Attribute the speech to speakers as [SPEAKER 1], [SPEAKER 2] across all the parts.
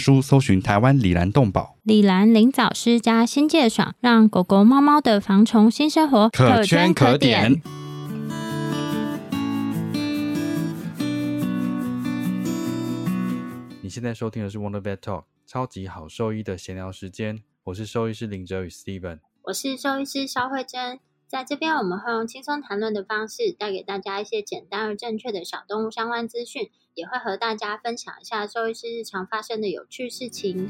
[SPEAKER 1] 书搜寻台湾李兰动保。
[SPEAKER 2] 李兰林藻虱加新界爽，让狗狗、猫猫的防虫新生活
[SPEAKER 1] 可圈可点。你现在收听的是 Wonder Vet Talk 超级好兽医的闲聊时间，我是兽医师林哲宇 Steven，
[SPEAKER 2] 我是兽医师肖慧珍，在这边我们会用轻松谈论的方式，带给大家一些简单而正确的小动物相关资讯，也会和大家分享一下兽医师日常发生的有趣事情。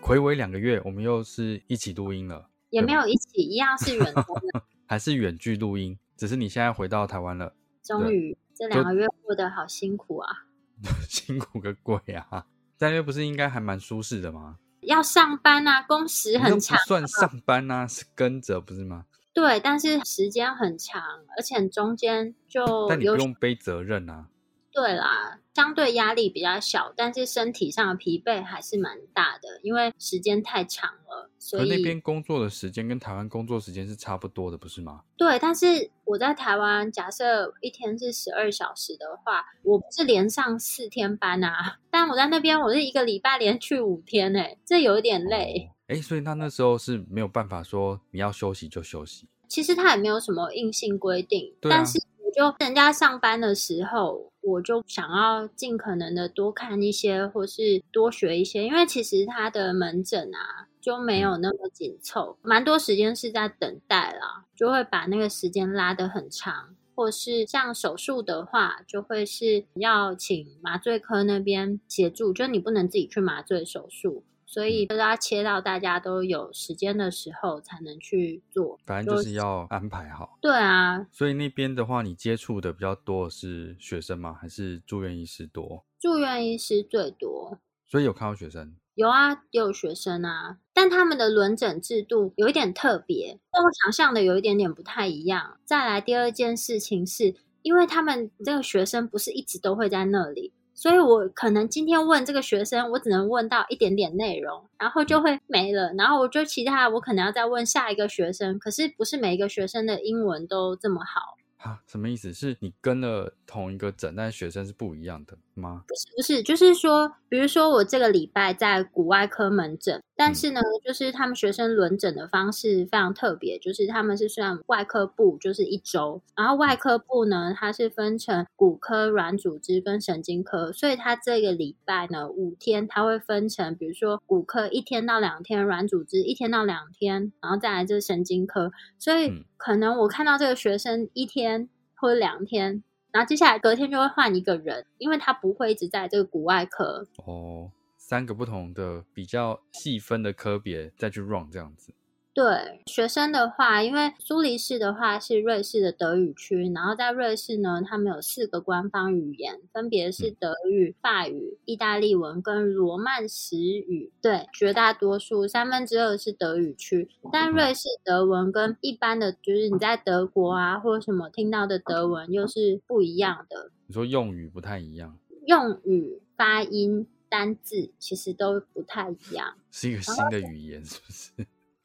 [SPEAKER 1] 回违两个月，我们又是一起录音了，
[SPEAKER 2] 也没有一起，一样是远端，
[SPEAKER 1] 还是远距录音，只是你现在回到台湾了。
[SPEAKER 2] 终于，这两个月过得好辛苦啊！
[SPEAKER 1] 辛苦个鬼啊！在那边不是应该还蛮舒适的吗？
[SPEAKER 2] 要上班啊，工时很长，
[SPEAKER 1] 算上班啊，是跟着不是吗？
[SPEAKER 2] 对，但是时间很长，而且中间就
[SPEAKER 1] 但你不用背责任啊。
[SPEAKER 2] 对啦，相对压力比较小，但是身体上的疲惫还是蛮大的，因为时间太长了。所以
[SPEAKER 1] 那边工作的时间跟台湾工作时间是差不多的，不是吗？
[SPEAKER 2] 对，但是我在台湾，假设一天是十二小时的话，我不是连上四天班啊，但我在那边我是一个礼拜连去五天，哎，这有点累。
[SPEAKER 1] 哎，所以他那时候是没有办法说你要休息就休息。
[SPEAKER 2] 其实他也没有什么硬性规定，但是。就人家上班的时候，我就想要尽可能的多看一些，或是多学一些，因为其实他的门诊啊就没有那么紧凑，蛮多时间是在等待啦，就会把那个时间拉得很长，或是像手术的话，就会是要请麻醉科那边协助，就你不能自己去麻醉手术。所以都要切到大家都有时间的时候才能去做，
[SPEAKER 1] 反正就是要安排好。
[SPEAKER 2] 对啊，
[SPEAKER 1] 所以那边的话，你接触的比较多是学生吗？还是住院医师多？
[SPEAKER 2] 住院医师最多。
[SPEAKER 1] 所以有看到学生？
[SPEAKER 2] 有啊，也有学生啊。但他们的轮诊制度有一点特别，跟我想象的有一点点不太一样。再来第二件事情是，因为他们这个学生不是一直都会在那里。所以我可能今天问这个学生，我只能问到一点点内容，然后就会没了。然后我就其他，我可能要再问下一个学生。可是不是每一个学生的英文都这么好
[SPEAKER 1] 啊？什么意思？是你跟了同一个诊，但学生是不一样的吗？
[SPEAKER 2] 不是，不是，就是说，比如说我这个礼拜在骨外科门诊。但是呢，就是他们学生轮诊的方式非常特别，就是他们是算外科部，就是一周，然后外科部呢，它是分成骨科、软组织跟神经科，所以他这个礼拜呢五天，他会分成，比如说骨科一天到两天，软组织一天到两天，然后再来就是神经科，所以可能我看到这个学生一天或者两天，然后接下来隔天就会换一个人，因为他不会一直在这个骨外科
[SPEAKER 1] 哦。三个不同的比较细分的科别再去 run 这样子。
[SPEAKER 2] 对学生的话，因为苏黎世的话是瑞士的德语区，然后在瑞士呢，他们有四个官方语言，分别是德语、法语、意大利文跟罗曼史语。对，绝大多数三分之二是德语区，但瑞士德文跟一般的，就是你在德国啊或者什么听到的德文又是不一样的。
[SPEAKER 1] 你说用语不太一样，
[SPEAKER 2] 用语发音。单字其实都不太一样，
[SPEAKER 1] 是一个新的语言，是不是？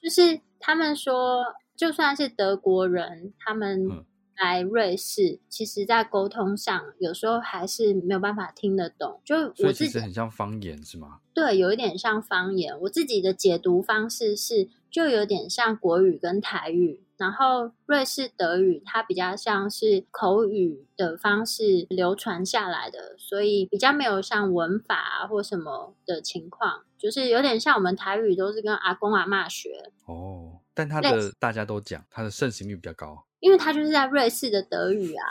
[SPEAKER 2] 就是他们说，就算是德国人，他们。来瑞士，其实在沟通上有时候还是没有办法听得懂。就我自己
[SPEAKER 1] 很像方言是吗？
[SPEAKER 2] 对，有一点像方言。我自己的解读方式是，就有点像国语跟台语，然后瑞士德语它比较像是口语的方式流传下来的，所以比较没有像文法啊或什么的情况，就是有点像我们台语都是跟阿公阿嬷学。
[SPEAKER 1] 哦，但它的大家都讲，它的盛行率比较高。
[SPEAKER 2] 因为他就是在瑞士的德语啊，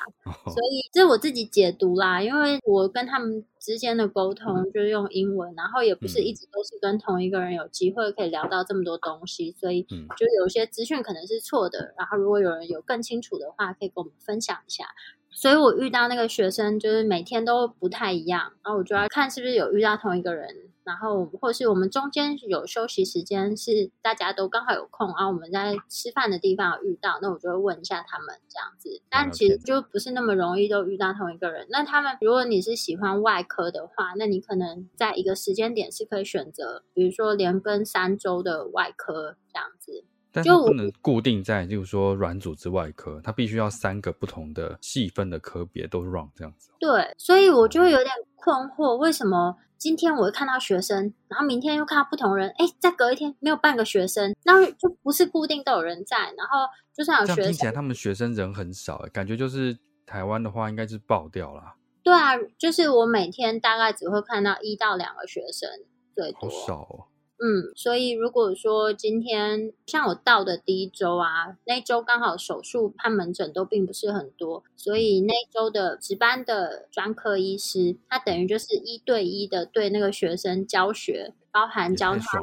[SPEAKER 2] 所以这是我自己解读啦。因为我跟他们之间的沟通就是用英文，然后也不是一直都是跟同一个人有机会可以聊到这么多东西，所以就有些资讯可能是错的。然后如果有人有更清楚的话，可以跟我们分享一下。所以我遇到那个学生就是每天都不太一样，然后我就要看是不是有遇到同一个人。然后，或是我们中间有休息时间，是大家都刚好有空，然后我们在吃饭的地方遇到，那我就会问一下他们这样子。但其实就不是那么容易都遇到同一个人。那他们，如果你是喜欢外科的话，那你可能在一个时间点是可以选择，比如说连跟三周的外科这样子。
[SPEAKER 1] 就不能固定在，就是说软组织外科，它必须要三个不同的细分的科别都 run 这样子。
[SPEAKER 2] 对，所以我就会有点困惑，为什么？今天我会看到学生，然后明天又看到不同人，哎，再隔一天没有半个学生，那就不是固定都有人在。然后就算有学生，
[SPEAKER 1] 听起来他们学生人很少，感觉就是台湾的话应该是爆掉了。
[SPEAKER 2] 对啊，就是我每天大概只会看到一到两个学生，最多。
[SPEAKER 1] 好少哦。
[SPEAKER 2] 嗯，所以如果说今天像我到的第一周啊，那周刚好手术和门诊都并不是很多，所以那周的值班的专科医师，他等于就是一对一的对那个学生教学，包含教他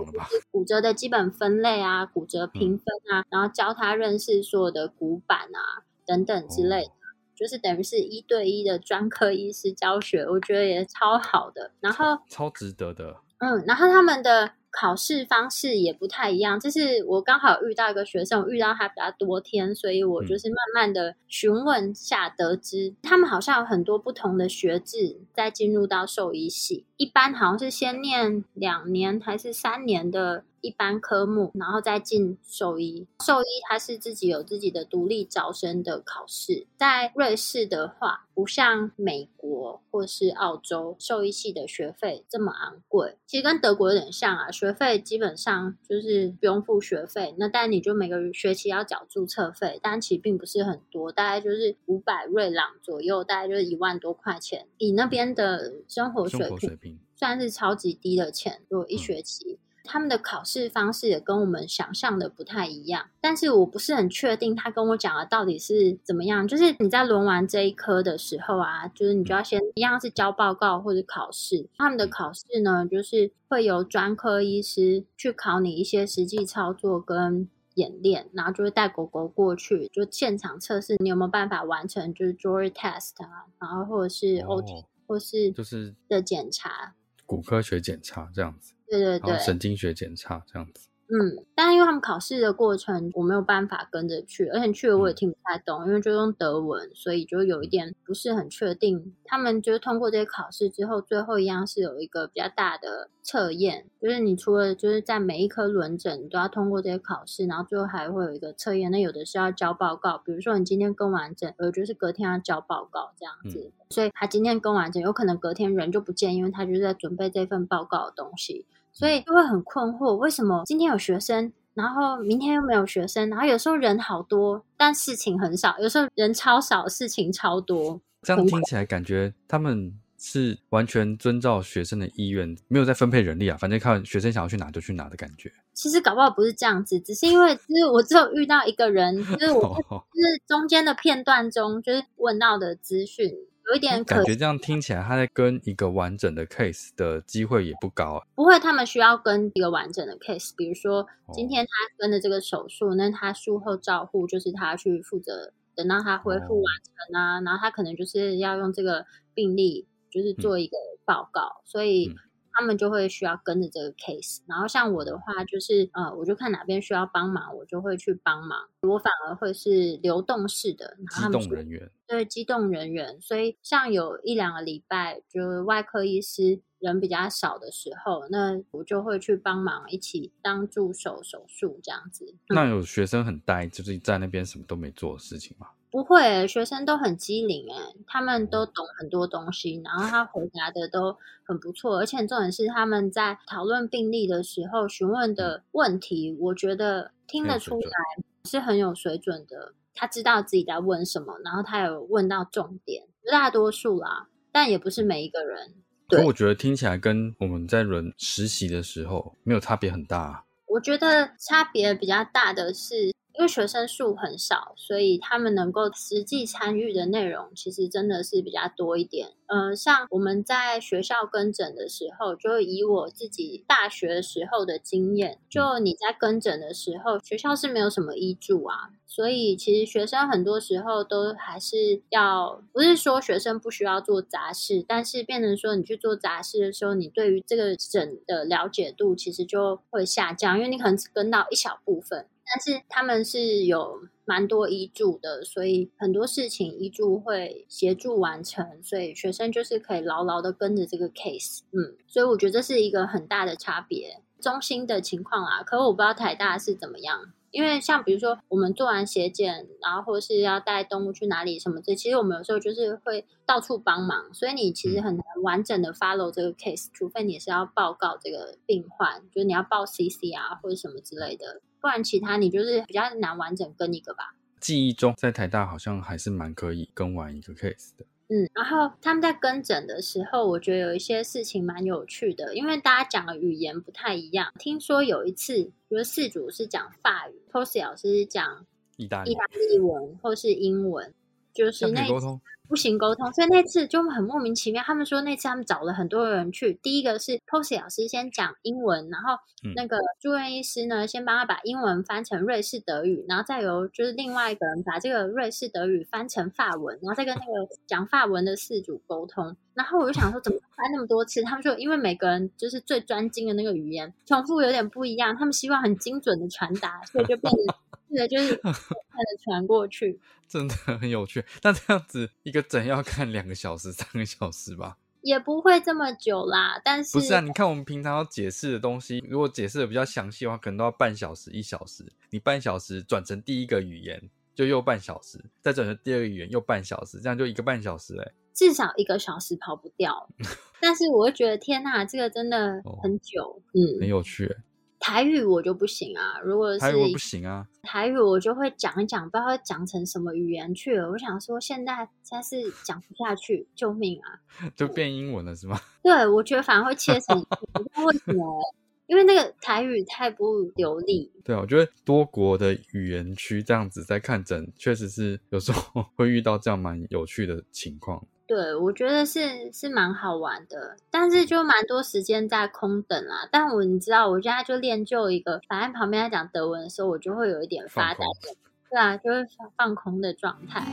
[SPEAKER 2] 骨折的基本分类啊、骨折评分啊，然后教他认识所有的骨板啊等等之类的，就是等于是一对一的专科医师教学，我觉得也超好的，然后
[SPEAKER 1] 超值得的。
[SPEAKER 2] 嗯，然后他们的。考试方式也不太一样，这是我刚好遇到一个学生，遇到他比较多天，所以我就是慢慢的询问下得知，他们好像有很多不同的学制，再进入到兽医系，一般好像是先念两年还是三年的。一般科目，然后再进兽医。兽医它是自己有自己的独立招生的考试。在瑞士的话，不像美国或是澳洲，兽医系的学费这么昂贵。其实跟德国有点像啊，学费基本上就是不用付学费，那但你就每个学期要缴注册费，但其实并不是很多，大概就是五百瑞朗左右，大概就是一万多块钱。以那边的生活水平，算是超级低的钱，如果一学期。他们的考试方式也跟我们想象的不太一样，但是我不是很确定他跟我讲的到底是怎么样。就是你在轮完这一科的时候啊，就是你就要先一样是交报告或者考试。他们的考试呢，就是会有专科医师去考你一些实际操作跟演练，然后就会带狗狗过去，就现场测试你有没有办法完成，就是 jury test 啊，然后或者是 OT 或是
[SPEAKER 1] 就是
[SPEAKER 2] 的检查，
[SPEAKER 1] 骨科学检查这样子。
[SPEAKER 2] 对对对，
[SPEAKER 1] 神经学检查这样子。
[SPEAKER 2] 嗯，但是因为他们考试的过程，我没有办法跟着去，而且去了我也听不太懂，因为就用德文，所以就有一点不是很确定。他们就是通过这些考试之后，最后一样是有一个比较大的测验，就是你除了就是在每一科轮诊你都要通过这些考试，然后最后还会有一个测验。那有的是要交报告，比如说你今天跟完诊，呃，就是隔天要交报告这样子。所以他今天跟完诊，有可能隔天人就不见，因为他就是在准备这份报告的东西。所以就会很困惑，为什么今天有学生，然后明天又没有学生？然后有时候人好多，但事情很少；有时候人超少，事情超多。
[SPEAKER 1] 这样听起来感觉他们是完全遵照学生的意愿，没有在分配人力啊，反正看学生想要去哪就去哪的感觉。
[SPEAKER 2] 其实搞不好不是这样子，只是因为就是我只有遇到一个人，就是我 就是中间的片段中就是问到的资讯。有一点
[SPEAKER 1] 感觉，这样听起来，他在跟一个完整的 case 的机会也不高。
[SPEAKER 2] 不会，他们需要跟一个完整的 case，比如说今天他跟的这个手术，那他术后照护就是他去负责，等到他恢复完成啊，然后他可能就是要用这个病例，就是做一个报告，所以。他们就会需要跟着这个 case，然后像我的话，就是呃，我就看哪边需要帮忙，我就会去帮忙。我反而会是流动式的
[SPEAKER 1] 机动人员，
[SPEAKER 2] 对机动人员。所以像有一两个礼拜，就外科医师人比较少的时候，那我就会去帮忙一起当助手手术这样子。
[SPEAKER 1] 那有学生很呆，就是在那边什么都没做的事情吗？
[SPEAKER 2] 不会，学生都很机灵哎，他们都懂很多东西，然后他回答的都很不错，而且重点是他们在讨论病例的时候询问的问题，我觉得听得出来是很有水准的。他知道自己在问什么，然后他有问到重点，大多数啦，但也不是每一个人。
[SPEAKER 1] 可我觉得听起来跟我们在轮实习的时候没有差别很大。
[SPEAKER 2] 我觉得差别比较大的是。因为学生数很少，所以他们能够实际参与的内容其实真的是比较多一点。嗯，像我们在学校跟诊的时候，就以我自己大学时候的经验，就你在跟诊的时候，学校是没有什么医助啊，所以其实学生很多时候都还是要，不是说学生不需要做杂事，但是变成说你去做杂事的时候，你对于这个诊的了解度其实就会下降，因为你可能只跟到一小部分。但是他们是有蛮多医助的，所以很多事情医助会协助完成，所以学生就是可以牢牢的跟着这个 case，嗯，所以我觉得这是一个很大的差别。中心的情况啊，可我不知道台大是怎么样，因为像比如说我们做完血检，然后或是要带动物去哪里什么这，其实我们有时候就是会到处帮忙，所以你其实很难完整的 follow 这个 case，除非你是要报告这个病患，就是你要报 CC 啊或者什么之类的。不然，其他你就是比较难完整跟一个吧。
[SPEAKER 1] 记忆中，在台大好像还是蛮可以跟完一个 case 的。
[SPEAKER 2] 嗯，然后他们在跟诊的时候，我觉得有一些事情蛮有趣的，因为大家讲的语言不太一样。听说有一次，比如四组是讲法语，Posy 老师是讲
[SPEAKER 1] 意大
[SPEAKER 2] 意大利文或是英文，就是那
[SPEAKER 1] 沟通。
[SPEAKER 2] 不行沟通，所以那次就很莫名其妙。他们说那次他们找了很多人去，第一个是 Posy 老师先讲英文，然后那个住院医师呢先帮他把英文翻成瑞士德语，然后再由就是另外一个人把这个瑞士德语翻成法文，然后再跟那个讲法文的事主沟通。然后我就想说，怎么翻那么多次？他们说，因为每个人就是最专精的那个语言重复有点不一样，他们希望很精准的传达，所以就变成。对，就是快的传过去，
[SPEAKER 1] 真的 很有趣。那这样子一个诊要看两个小时、三个小时吧？
[SPEAKER 2] 也不会这么久啦。但是
[SPEAKER 1] 不是啊？你看我们平常要解释的东西，如果解释的比较详细的话，可能都要半小时、一小时。你半小时转成第一个语言，就又半小时；再转成第二个语言，又半小时，这样就一个半小时哎。
[SPEAKER 2] 至少一个小时跑不掉。但是我会觉得，天呐，这个真的很久，嗯，
[SPEAKER 1] 很有趣。
[SPEAKER 2] 台语我就不行啊，如果是
[SPEAKER 1] 台语不行啊，
[SPEAKER 2] 台语我就会讲一讲，不知道讲成什么语言去了。我想说，现在现在是讲不下去，救命啊！
[SPEAKER 1] 就变英文了是吗？
[SPEAKER 2] 对，我觉得反而会切成，不知道为什么，因为那个台语太不流利。
[SPEAKER 1] 对啊，我觉得多国的语言区这样子在看诊，确实是有时候 会遇到这样蛮有趣的情况。
[SPEAKER 2] 对，我觉得是是蛮好玩的，但是就蛮多时间在空等啦。但我你知道，我现在就练就一个，反正旁边在讲德文的时候，我就会有一点发呆的，对啊，就会放空的状态。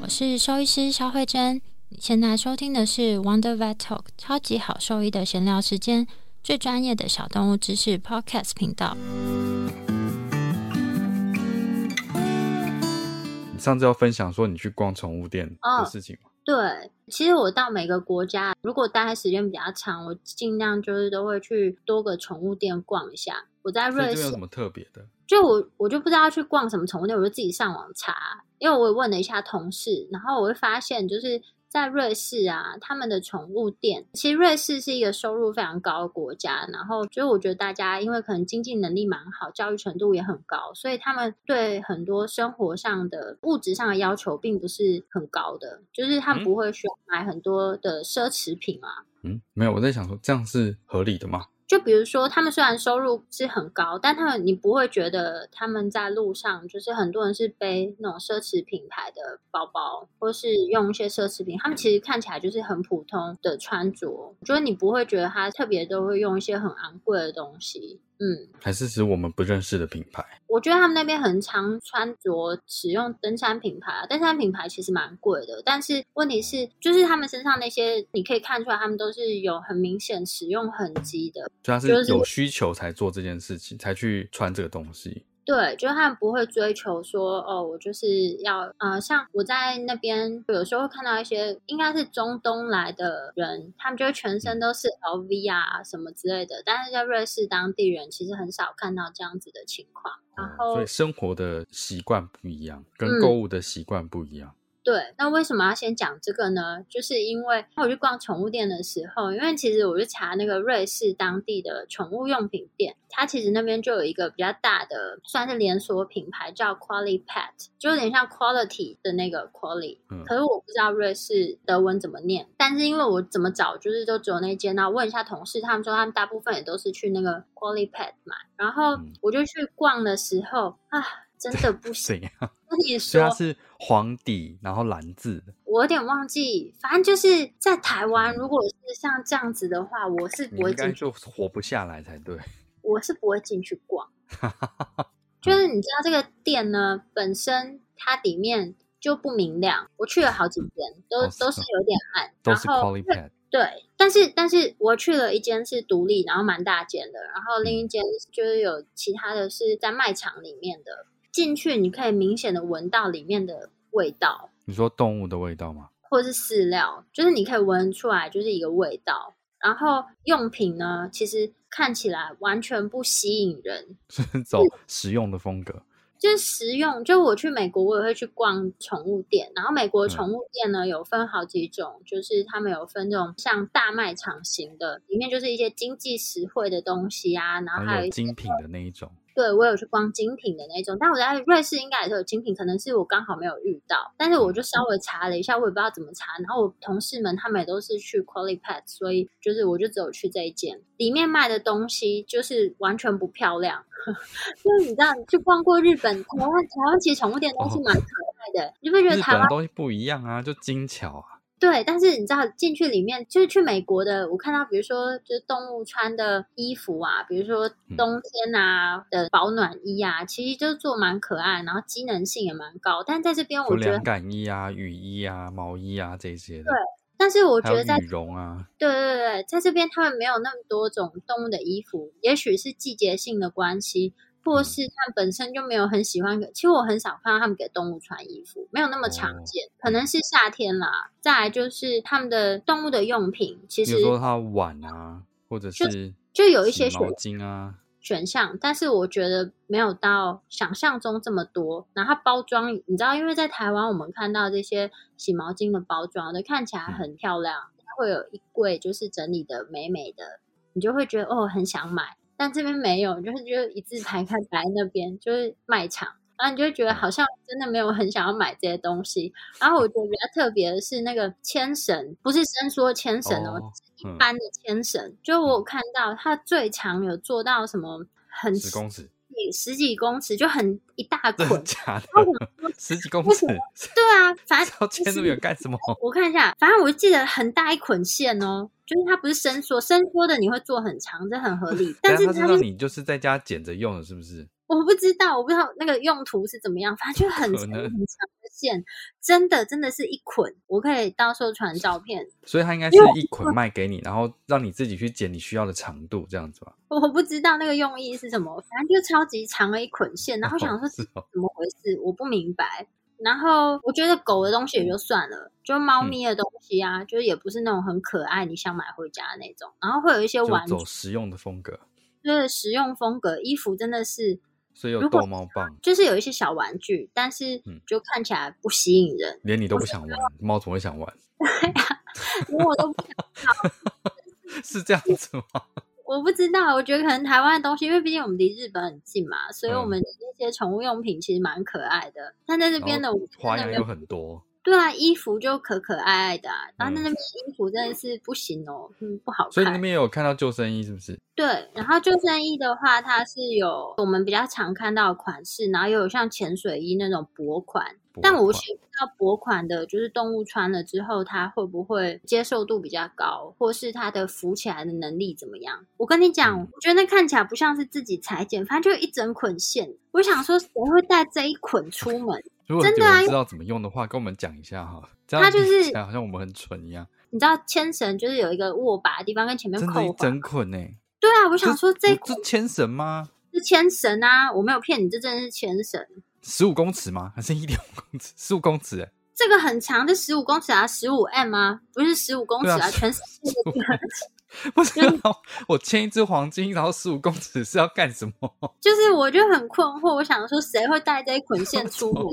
[SPEAKER 2] 我是兽医师肖慧珍，你现在收听的是 Wonder Vet Talk 超级好兽医的闲聊时间，最专业的小动物知识 Podcast 频道。
[SPEAKER 1] 上次要分享说你去逛宠物店的事情吗？
[SPEAKER 2] 对，其实我到每个国家，如果待的时间比较长，我尽量就是都会去多个宠物店逛一下。我在瑞士
[SPEAKER 1] 有什么特别的？
[SPEAKER 2] 就我我就不知道去逛什么宠物店，我就自己上网查，因为我也问了一下同事，然后我会发现就是。在瑞士啊，他们的宠物店，其实瑞士是一个收入非常高的国家，然后所以我觉得大家因为可能经济能力蛮好，教育程度也很高，所以他们对很多生活上的物质上的要求并不是很高的，就是他们不会需要买很多的奢侈品啊。
[SPEAKER 1] 嗯，没有，我在想说这样是合理的吗？
[SPEAKER 2] 就比如说，他们虽然收入是很高，但他们你不会觉得他们在路上就是很多人是背那种奢侈品牌的包包，或是用一些奢侈品，他们其实看起来就是很普通的穿着，我觉得你不会觉得他特别都会用一些很昂贵的东西。嗯，
[SPEAKER 1] 还是指我们不认识的品牌。
[SPEAKER 2] 我觉得他们那边很常穿着使用登山品牌啊，登山品牌其实蛮贵的。但是问题是，就是他们身上那些，你可以看出来，他们都是有很明显使用痕迹的。
[SPEAKER 1] 主要是有需求才做这件事情，才去穿这个东西。
[SPEAKER 2] 对，就是他们不会追求说哦，我就是要呃，像我在那边有时候会看到一些应该是中东来的人，他们就会全身都是 LV 啊什么之类的，但是在瑞士当地人其实很少看到这样子的情况。然后，
[SPEAKER 1] 所以生活的习惯不一样，跟购物的习惯不一样。
[SPEAKER 2] 对，那为什么要先讲这个呢？就是因为我去逛宠物店的时候，因为其实我去查那个瑞士当地的宠物用品店，它其实那边就有一个比较大的，算是连锁品牌，叫 Quality Pet，就有点像 Quality 的那个 Quality。嗯。可是我不知道瑞士德文怎么念，但是因为我怎么找，就是都只有那间，然后问一下同事，他们说他们大部分也都是去那个 Quality Pet 买。然后我就去逛的时候啊。真的不 行。跟你说，
[SPEAKER 1] 它是黄底，然后蓝字。
[SPEAKER 2] 我有点忘记，反正就是在台湾，如果是像这样子的话，我是不会进
[SPEAKER 1] 去，就活不下来才对。
[SPEAKER 2] 我是不会进去逛。就是你知道这个店呢，本身它里面就不明亮。我去了好几间，都都是有点暗。
[SPEAKER 1] 都是 quality。
[SPEAKER 2] 对，但是但是我去了一间是独立，然后蛮大间的，然后另一间就是有其他的是在卖场里面的。进去你可以明显的闻到里面的味道。
[SPEAKER 1] 你说动物的味道吗？
[SPEAKER 2] 或者是饲料，就是你可以闻出来，就是一个味道。然后用品呢，其实看起来完全不吸引人，
[SPEAKER 1] 是走实用的风格。
[SPEAKER 2] 就是实用，就我去美国，我也会去逛宠物店。然后美国宠物店呢，有分好几种，就是他们有分这种像大卖场型的，里面就是一些经济实惠的东西啊，然后还
[SPEAKER 1] 有精品的那一种。
[SPEAKER 2] 对，我有去逛精品的那种，但我在瑞士应该也是有精品，可能是我刚好没有遇到。但是我就稍微查了一下，我也不知道怎么查。然后我同事们他们也都是去 Quality Pet，所以就是我就只有去这一间，里面卖的东西就是完全不漂亮。因 为你知道，去逛过日本、台湾，台湾其实宠物店东西蛮可爱的，你会觉得台湾
[SPEAKER 1] 东西不一样啊，就精巧啊。
[SPEAKER 2] 对，但是你知道进去里面就是去美国的，我看到比如说就是动物穿的衣服啊，比如说冬天啊的保暖衣啊，其实就做蛮可爱，然后机能性也蛮高。但在这边我觉得
[SPEAKER 1] 凉感衣啊、雨衣啊、毛衣啊这些。
[SPEAKER 2] 对，但是我觉得在
[SPEAKER 1] 羽绒啊，
[SPEAKER 2] 对对对，在这边他们没有那么多种动物的衣服，也许是季节性的关系。或是他们本身就没有很喜欢，其实我很少看到他们给动物穿衣服，没有那么常见。可能是夏天啦。再来就是他们的动物的用品，其实
[SPEAKER 1] 比如说它碗啊，或者是
[SPEAKER 2] 就有一些
[SPEAKER 1] 毛巾啊
[SPEAKER 2] 选项，但是我觉得没有到想象中这么多。然后包装，你知道，因为在台湾我们看到这些洗毛巾的包装的看起来很漂亮，会有一柜就是整理的美美的，你就会觉得哦，很想买。但这边没有，就是觉得一字排开摆那边就是卖场，然后你就会觉得好像真的没有很想要买这些东西。然后我觉得比较特别的是那个牵绳，不是伸缩牵绳哦，一般的牵绳。就我看到它最长有做到什么很
[SPEAKER 1] 十公尺，
[SPEAKER 2] 十几公尺就很一大捆，
[SPEAKER 1] 假的，十几公尺，
[SPEAKER 2] 对啊，反 正
[SPEAKER 1] 要牵那么远干什么？
[SPEAKER 2] 我看一下，反正我记得很大一捆线哦。就是它不是伸缩，伸缩的你会做很长，这很合理。但是
[SPEAKER 1] 它让你就是在家剪着用的，是不是？
[SPEAKER 2] 我不知道，我不知道那个用途是怎么样。反正就很长很长的线，真的真的是一捆。我可以到时候传照片。
[SPEAKER 1] 所以它应该是一捆卖给你，然后让你自己去剪你需要的长度，这样子吧。
[SPEAKER 2] 我不知道那个用意是什么，反正就超级长的一捆线，然后想说怎么回事，我不明白。然后我觉得狗的东西也就算了，就猫咪的东西啊，就是也不是那种很可爱，你想买回家的那种。然后会有一些玩
[SPEAKER 1] 走实用的风格，
[SPEAKER 2] 就是实用风格衣服真的是，
[SPEAKER 1] 所以有逗猫棒，
[SPEAKER 2] 就是有一些小玩具，但是就看起来不吸引人，
[SPEAKER 1] 连你都不想玩，猫怎么会想玩？
[SPEAKER 2] 对呀，连我都不想
[SPEAKER 1] 是这样子吗？
[SPEAKER 2] 我不知道，我觉得可能台湾的东西，因为毕竟我们离日本很近嘛，所以我们那些宠物用品其实蛮可爱的。但在这边的
[SPEAKER 1] 花样有很多。
[SPEAKER 2] 对啊，衣服就可可爱爱的，然后那边衣服真的是不行哦，嗯，不好看。
[SPEAKER 1] 所以那边有看到救生衣是不是？
[SPEAKER 2] 对，然后救生衣的话，它是有我们比较常看到的款式，然后又有像潜水衣那种薄款。但我不知道薄款的，就是动物穿了之后，它会不会接受度比较高，或是它的浮起来的能力怎么样？我跟你讲，我觉得那看起来不像是自己裁剪，反正就一整捆线。我想说，谁会带这一捆出门？真的啊！
[SPEAKER 1] 知道怎么用的话，跟我们讲一下哈。
[SPEAKER 2] 它就是
[SPEAKER 1] 好像我们很蠢一样。
[SPEAKER 2] 你知道牵绳就是有一个握把的地方，跟前面扣
[SPEAKER 1] 整捆呢。
[SPEAKER 2] 对啊，我想说这
[SPEAKER 1] 这牵绳吗？
[SPEAKER 2] 是就牵绳啊，我没有骗你，这真的是牵绳。
[SPEAKER 1] 十五公尺吗？还是一点五公尺？十五公尺哎，
[SPEAKER 2] 这个很长，这十五公尺啊，十五 m 啊，不是十五公尺
[SPEAKER 1] 啊
[SPEAKER 2] 啊，全世界
[SPEAKER 1] 15公尺 不是啊，我牵一只黄金，然后十五公尺是要干什么？
[SPEAKER 2] 就是我就很困惑，我想说谁会带这一捆线出门？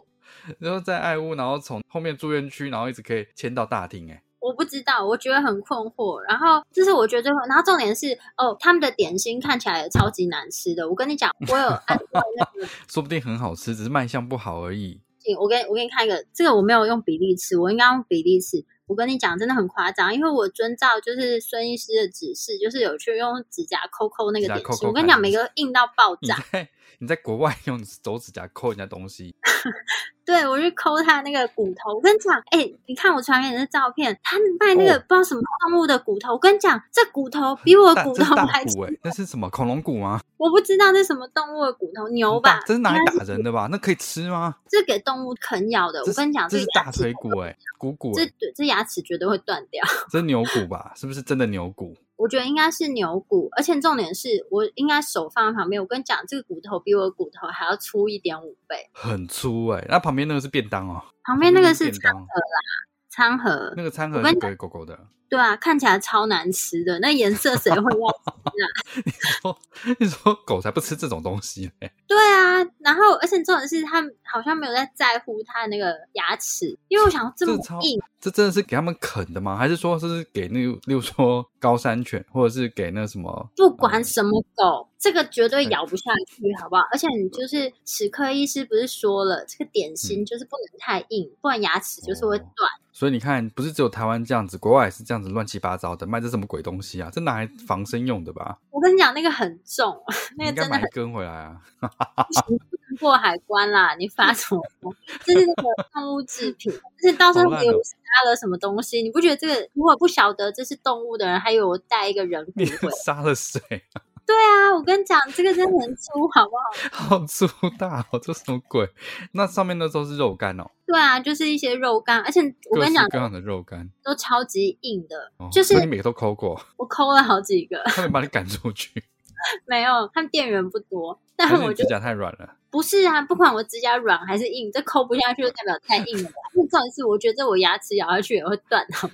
[SPEAKER 1] 然后在爱屋，然后从后面住院区，然后一直可以牵到大厅，哎，
[SPEAKER 2] 我不知道，我觉得很困惑。然后这是我觉得最困，然后重点是哦，他们的点心看起来也超级难吃的。我跟你讲，我有按照那个
[SPEAKER 1] 说不定很好吃，只是卖相不好而已。
[SPEAKER 2] 我给我给你看一个，这个我没有用比例尺，我应该用比例尺。我跟你讲，真的很夸张，因为我遵照就是孙医师的指示，就是有去用指甲抠抠那个点心。我跟你讲，每个硬到爆
[SPEAKER 1] 你
[SPEAKER 2] 炸。
[SPEAKER 1] 在你在国外用手指甲抠人家东西，
[SPEAKER 2] 对我去抠他那个骨头。我跟你讲，哎、你看我传给你的照片，他卖那个
[SPEAKER 1] 哦
[SPEAKER 2] 不知道什么动物的骨头。我跟你讲，这骨头比我骨头还
[SPEAKER 1] 骨哎，那是什么恐龙骨吗？
[SPEAKER 2] 我不知道这是什么动物的骨头，牛吧？
[SPEAKER 1] 这是拿来打人的吧？那可以吃吗？
[SPEAKER 2] 这是给动物啃咬的。我跟你讲，
[SPEAKER 1] 这是大腿骨哎，骨骨
[SPEAKER 2] 这这牙齿绝对会断掉。
[SPEAKER 1] 这是牛骨吧？是不是真的牛骨？
[SPEAKER 2] 我觉得应该是牛骨，而且重点是我应该手放在旁边。我跟你讲，这个骨头比我的骨头还要粗一点五倍。
[SPEAKER 1] 很粗哎，那旁边那个是便当哦，
[SPEAKER 2] 旁边那个是
[SPEAKER 1] 便当，
[SPEAKER 2] 餐盒，
[SPEAKER 1] 那个餐盒是给狗狗的。
[SPEAKER 2] 对啊，看起来超难吃的，那颜色谁会要吃啊？
[SPEAKER 1] 你说 你说狗才不吃这种东西嘞？
[SPEAKER 2] 对啊，然后而且重点是他们好像没有在在乎它的那个牙齿，因为我想说这么硬，
[SPEAKER 1] 这真的是给他们啃的吗？还是说这是给那个，例如说高山犬，或者是给那什么？
[SPEAKER 2] 不管什么狗，这个绝对
[SPEAKER 1] 对
[SPEAKER 2] 咬不下去，好不好？而且你就是齿科医师不是说了，这个点心
[SPEAKER 1] 嗯
[SPEAKER 2] 就是不能太硬，不然牙齿就是会
[SPEAKER 1] 哦
[SPEAKER 2] 断。
[SPEAKER 1] 所以你看，不是只有台湾这样子，国外也是这样子乱七八糟的，卖这什么鬼东西啊？这拿来防身用的吧？
[SPEAKER 2] 我跟你讲，那个很重，那个真的很
[SPEAKER 1] 应该买一根回来啊！
[SPEAKER 2] 过海关啦！你发什么疯？这是那个动物制品，而且到时候给我杀了什么东西？你不觉得这个如果不晓得这是动物的人，还以为我带一个人骨？
[SPEAKER 1] 杀了谁？
[SPEAKER 2] 对啊，我跟你讲，这个真的很粗，好不好？
[SPEAKER 1] 好粗大哦，这什么鬼？那上面那都是肉干哦，
[SPEAKER 2] 对啊，就是一些肉干，而且我跟你讲，
[SPEAKER 1] 式各样的肉干，
[SPEAKER 2] 都超级硬的，
[SPEAKER 1] 哦、
[SPEAKER 2] 就是
[SPEAKER 1] 你每个都抠过，
[SPEAKER 2] 我抠了好几个，
[SPEAKER 1] 他们把你赶出去，
[SPEAKER 2] 没有，他们店员不多，但
[SPEAKER 1] 是
[SPEAKER 2] 我
[SPEAKER 1] 指甲太软了？
[SPEAKER 2] 不是啊，不管我指甲软还是硬，这抠不下去就代表太硬了吧。那 重点是，我觉得我牙齿咬下去也会断，好吗？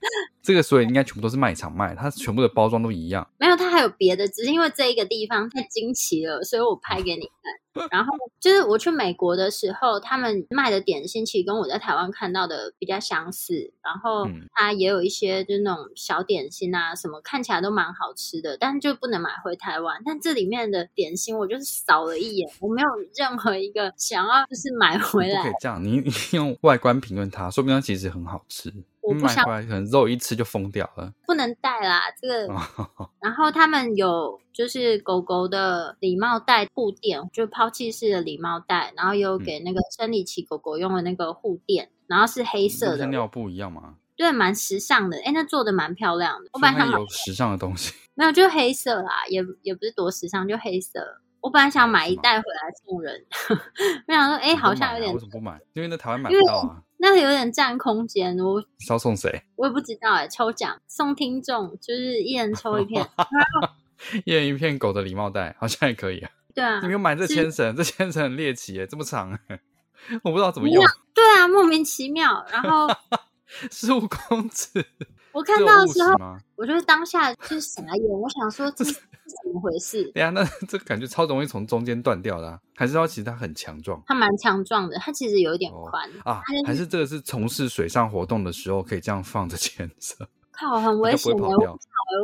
[SPEAKER 1] 这个所以应该全部都是卖场卖，它全部的包装都一样。
[SPEAKER 2] 没有，它还有别的，只是因为这一个地方太惊奇了，所以我拍给你看。然后就是我去美国的时候，他们卖的点心其实跟我在台湾看到的比较相似，然后
[SPEAKER 1] 嗯
[SPEAKER 2] 它也有一些就是那种小点心啊，什么看起来都蛮好吃的，但是就不能买回台湾。但这里面的点心我就是扫了一眼，我没有任何一个想要就是买回来
[SPEAKER 1] 不可以。这样，你你 用外观评论它，说不定它其实很好吃。
[SPEAKER 2] 我不想
[SPEAKER 1] 回来可能肉一吃就疯掉了。
[SPEAKER 2] 不能带啦，这个
[SPEAKER 1] 哦
[SPEAKER 2] 然后他们有就是狗狗的礼帽袋护垫，就抛弃式的礼帽袋，然后有
[SPEAKER 1] 嗯
[SPEAKER 2] 给那个生理期狗狗用的那个护垫，然后是黑色的，
[SPEAKER 1] 跟尿布一样嘛，
[SPEAKER 2] 对，蛮时尚的。哎，那做的蛮漂亮的。我本来想买
[SPEAKER 1] 有时尚的东西。
[SPEAKER 2] 没有，就黑色啦，也也不是多时尚，就黑色。我本来想买一袋回来送人，我想说，哎，好像有点
[SPEAKER 1] 为什么不买？因为在台湾买不到啊。
[SPEAKER 2] 那个有点占空间，我
[SPEAKER 1] 是要送谁？
[SPEAKER 2] 我也不知道哎，抽奖送听众，就是一人抽一片。
[SPEAKER 1] 一人一片狗的礼帽袋，好像也可以啊。
[SPEAKER 2] 对啊
[SPEAKER 1] 你，没有买这
[SPEAKER 2] 是
[SPEAKER 1] 牵绳，这牵绳很猎奇耶，这么长，我不知道怎么用。
[SPEAKER 2] 对啊，莫名其妙。然后
[SPEAKER 1] 十五公尺，
[SPEAKER 2] 我看到的时候，我就是当下就是傻眼，我想说这是怎么回事？
[SPEAKER 1] 对啊，那这感觉超容易从中间断掉的、啊，还是说其实它很强壮
[SPEAKER 2] 它蛮强壮的，它其实有一点
[SPEAKER 1] 哦
[SPEAKER 2] 宽，
[SPEAKER 1] 啊
[SPEAKER 2] 它就是？
[SPEAKER 1] 还是这个是从事水上活动的时候可以这样放着牵绳，
[SPEAKER 2] 靠，很危险的、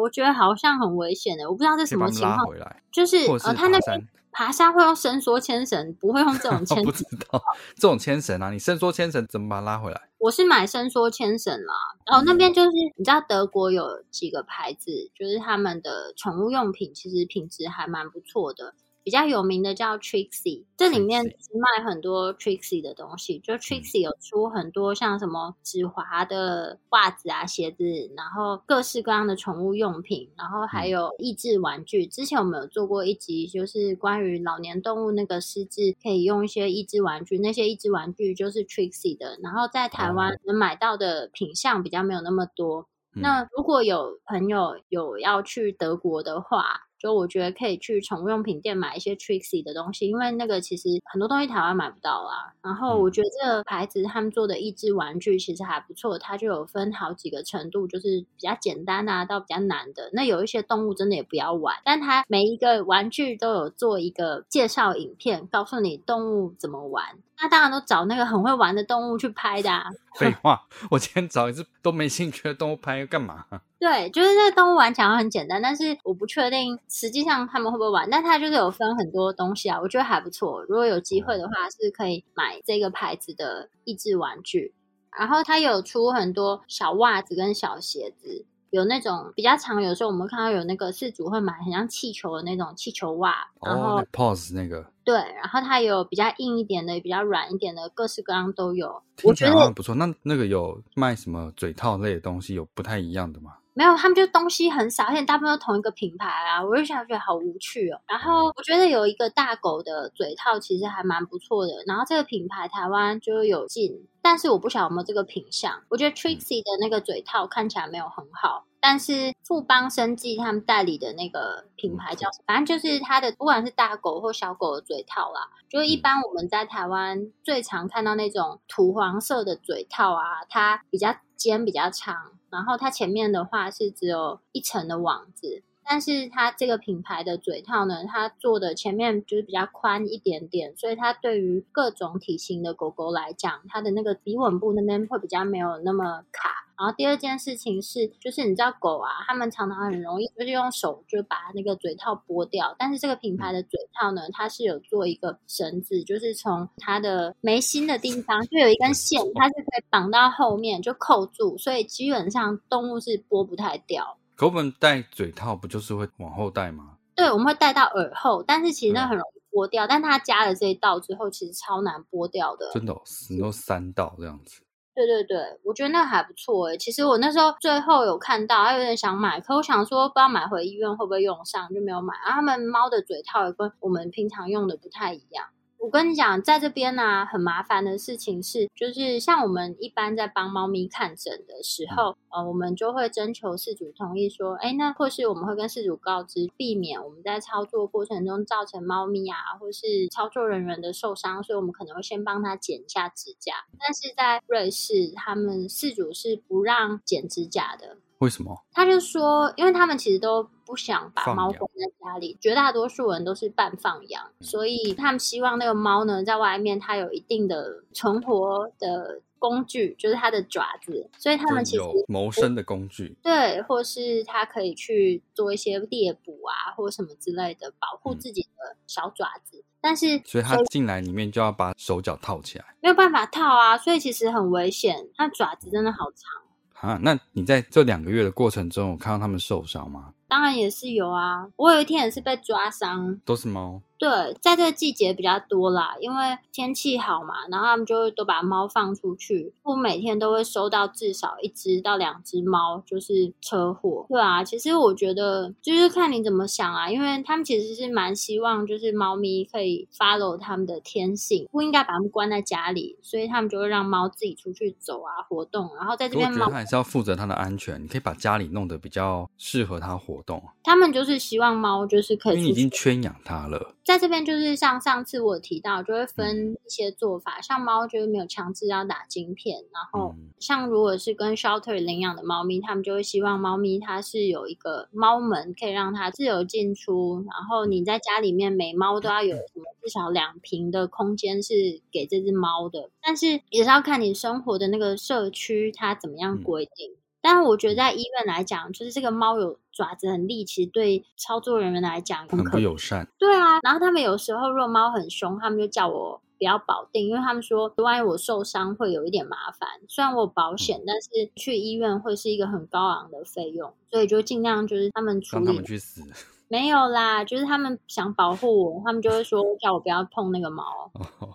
[SPEAKER 2] 我觉得好像很危险的、我不知道是什么情况，
[SPEAKER 1] 回来，
[SPEAKER 2] 就是呃，他那边。爬山会用伸缩牵绳，不会用这种 牵
[SPEAKER 1] 我不知道这种牵绳啊，你伸缩牵绳怎么把它拉回来？
[SPEAKER 2] 我是买伸缩牵绳啦，然后那边就是你知道德国有几个牌子，就是他们的宠物用品其实品质还蛮不错的。比较有名的叫 Trixie，这里面卖很多 Trixie 的东西。就 Trixie 有出很多像什么纸滑的袜子啊、鞋子，然后各式各样的宠物用品，然后还有益智玩具。之前我们有做过一集，就是关于老年动物那个失智可以用一些益智玩具，那些益智玩具就是 Trixie 的。然后在台湾
[SPEAKER 1] 哦
[SPEAKER 2] 能买到的品相比较没有那么多。
[SPEAKER 1] 嗯
[SPEAKER 2] 那如果有朋友有要去德国的话，就我觉得可以去宠物用品店买一些 Trixie 的东西，因为那个其实很多东西台湾买不到啦。然后我觉得这个牌子他们做的益智玩具其实还不错，它就有分好几个程度，就是比较简单啊到比较难的。那有一些动物真的也不要玩，但它每一个玩具都有做一个介绍影片，告诉你动物怎么玩。那当然都找那个很会玩的动物去拍的。
[SPEAKER 1] 啊 废话，我今天找一只都没兴趣的动物拍干嘛？
[SPEAKER 2] 对，就是那个动物玩起来很简单，但是我不确定实际上他们会不会玩。但它就是有分很多东西啊，我觉得还不错。如果有机会的话，是可以买这个牌子的益智玩具。然后它有出很多小袜子跟小鞋子。有那种比较长，有时候我们看到有那个四主会买很像气球的那种气球袜，然后
[SPEAKER 1] pose 那个
[SPEAKER 2] 对，然后它有比较硬一点的，比较软一点的，各式各样都有。
[SPEAKER 1] 我觉得不错。那那个有卖什么嘴套类的东西，有不太一样的吗？
[SPEAKER 2] 没有，他们就东西很少，而且大部分都同一个品牌啊，我就想觉得好无趣哦。然后我觉得有一个大狗的嘴套其实还蛮不错的，然后这个品牌台湾就有进，但是我不晓得有没有这个品相。我觉得 Trixie 的那个嘴套看起来没有很好，但是富邦生技他们代理的那个品牌叫，反正就是它的不管是大狗或小狗的嘴套啦，就是一般我们在台湾最常看到那种土黄色的嘴套啊，它比较尖比较长。然后它前面的话是只有一层的网子，但是它这个品牌的嘴套呢，它做的前面就是比较宽一点点，所以它对于各种体型的狗狗来讲，它的那个鼻吻部那边会比较没有那么卡。然后第二件事情是，就是你知道狗啊，它们常常很容易就是用手就把那个嘴套剥掉。但是这个品牌的嘴套呢，它是有做一个绳子，就是从它的眉心的地方就有一根线，它是可以绑到后面就扣住，所以基本上动物是剥不太掉。
[SPEAKER 1] 狗们戴嘴套不就是会往后戴吗？
[SPEAKER 2] 对，我们会戴到耳后，但是其实那很容易剥掉。但它加了这一道之后，其实超难剥掉的。
[SPEAKER 1] 真的，只有三道这样子。
[SPEAKER 2] 对对对，我觉得那还不错诶。其实我那时候最后有看到，还有点想买，可我想说不知道买回医院会不会用上，就没有买。然后他们猫的嘴套也跟我们平常用的不太一样。我跟你讲，在这边呢，很麻烦的事情是，就是像我们一般在帮猫咪看诊的时候，呃，我们就会征求饲主同意，说，哎，那或是我们会跟饲主告知，避免我们在操作过程中造成猫咪啊，或是操作人员的受伤，所以我们可能会先帮他剪一下指甲。但是在瑞士，他们饲主是不让剪指甲的。
[SPEAKER 1] 为什么？
[SPEAKER 2] 他就说，因为他们其实都不想把猫关在家里，绝大多数人都是半放养，所以他们希望那个猫呢，在外面它有一定的存活的工具，就是它的爪子，所以他们其实
[SPEAKER 1] 谋生的工具，
[SPEAKER 2] 对，或是它可以去做一些猎捕啊，或什么之类的，保护自己的小爪子。但是，
[SPEAKER 1] 所以它进来里面就要把手脚套起来，
[SPEAKER 2] 没有办法套啊，所以其实很危险，它爪子真的好长。
[SPEAKER 1] 啊，那你在这两个月的过程中，有看到他们受伤吗？
[SPEAKER 2] 当然也是有啊，我有一天也是被抓伤，
[SPEAKER 1] 都是猫。
[SPEAKER 2] 对，在这个季节比较多啦，因为天气好嘛，然后他们就会都把猫放出去。我每天都会收到至少一只到两只猫，就是车祸。对啊，其实我觉得就是看你怎么想啊，因为他们其实是蛮希望就是猫咪可以 follow 他们的天性，不应该把它们关在家里，所以他们就会让猫自己出去走啊，活动。然后在这边，
[SPEAKER 1] 猫还是要负责它的安全，你可以把家里弄得比较适合它活动。
[SPEAKER 2] 他们就是希望猫就是可以，
[SPEAKER 1] 因为已经圈养它了。
[SPEAKER 2] 在这边就是像上次我提到，就会分一些做法，像猫就是没有强制要打晶片，然后像如果是跟 shelter 领养的猫咪，他们就会希望猫咪它是有一个猫门，可以让它自由进出，然后你在家里面每猫都要有什么至少两平的空间是给这只猫的，但是也是要看你生活的那个社区它怎么样规定。但是我觉得在医院来讲，就是这个猫有爪子很利，其实对操作人员来讲
[SPEAKER 1] 很不友善。
[SPEAKER 2] 对啊，然后他们有时候如果猫很凶，他们就叫我不要保定，因为他们说万一我受伤会有一点麻烦。虽然我有保险，但是去医院会是一个很高昂的费用，所以就尽量就是他们处理。
[SPEAKER 1] 让他们去死。
[SPEAKER 2] 没有啦，就是他们想保护我，他们就会说叫我不要碰那个猫，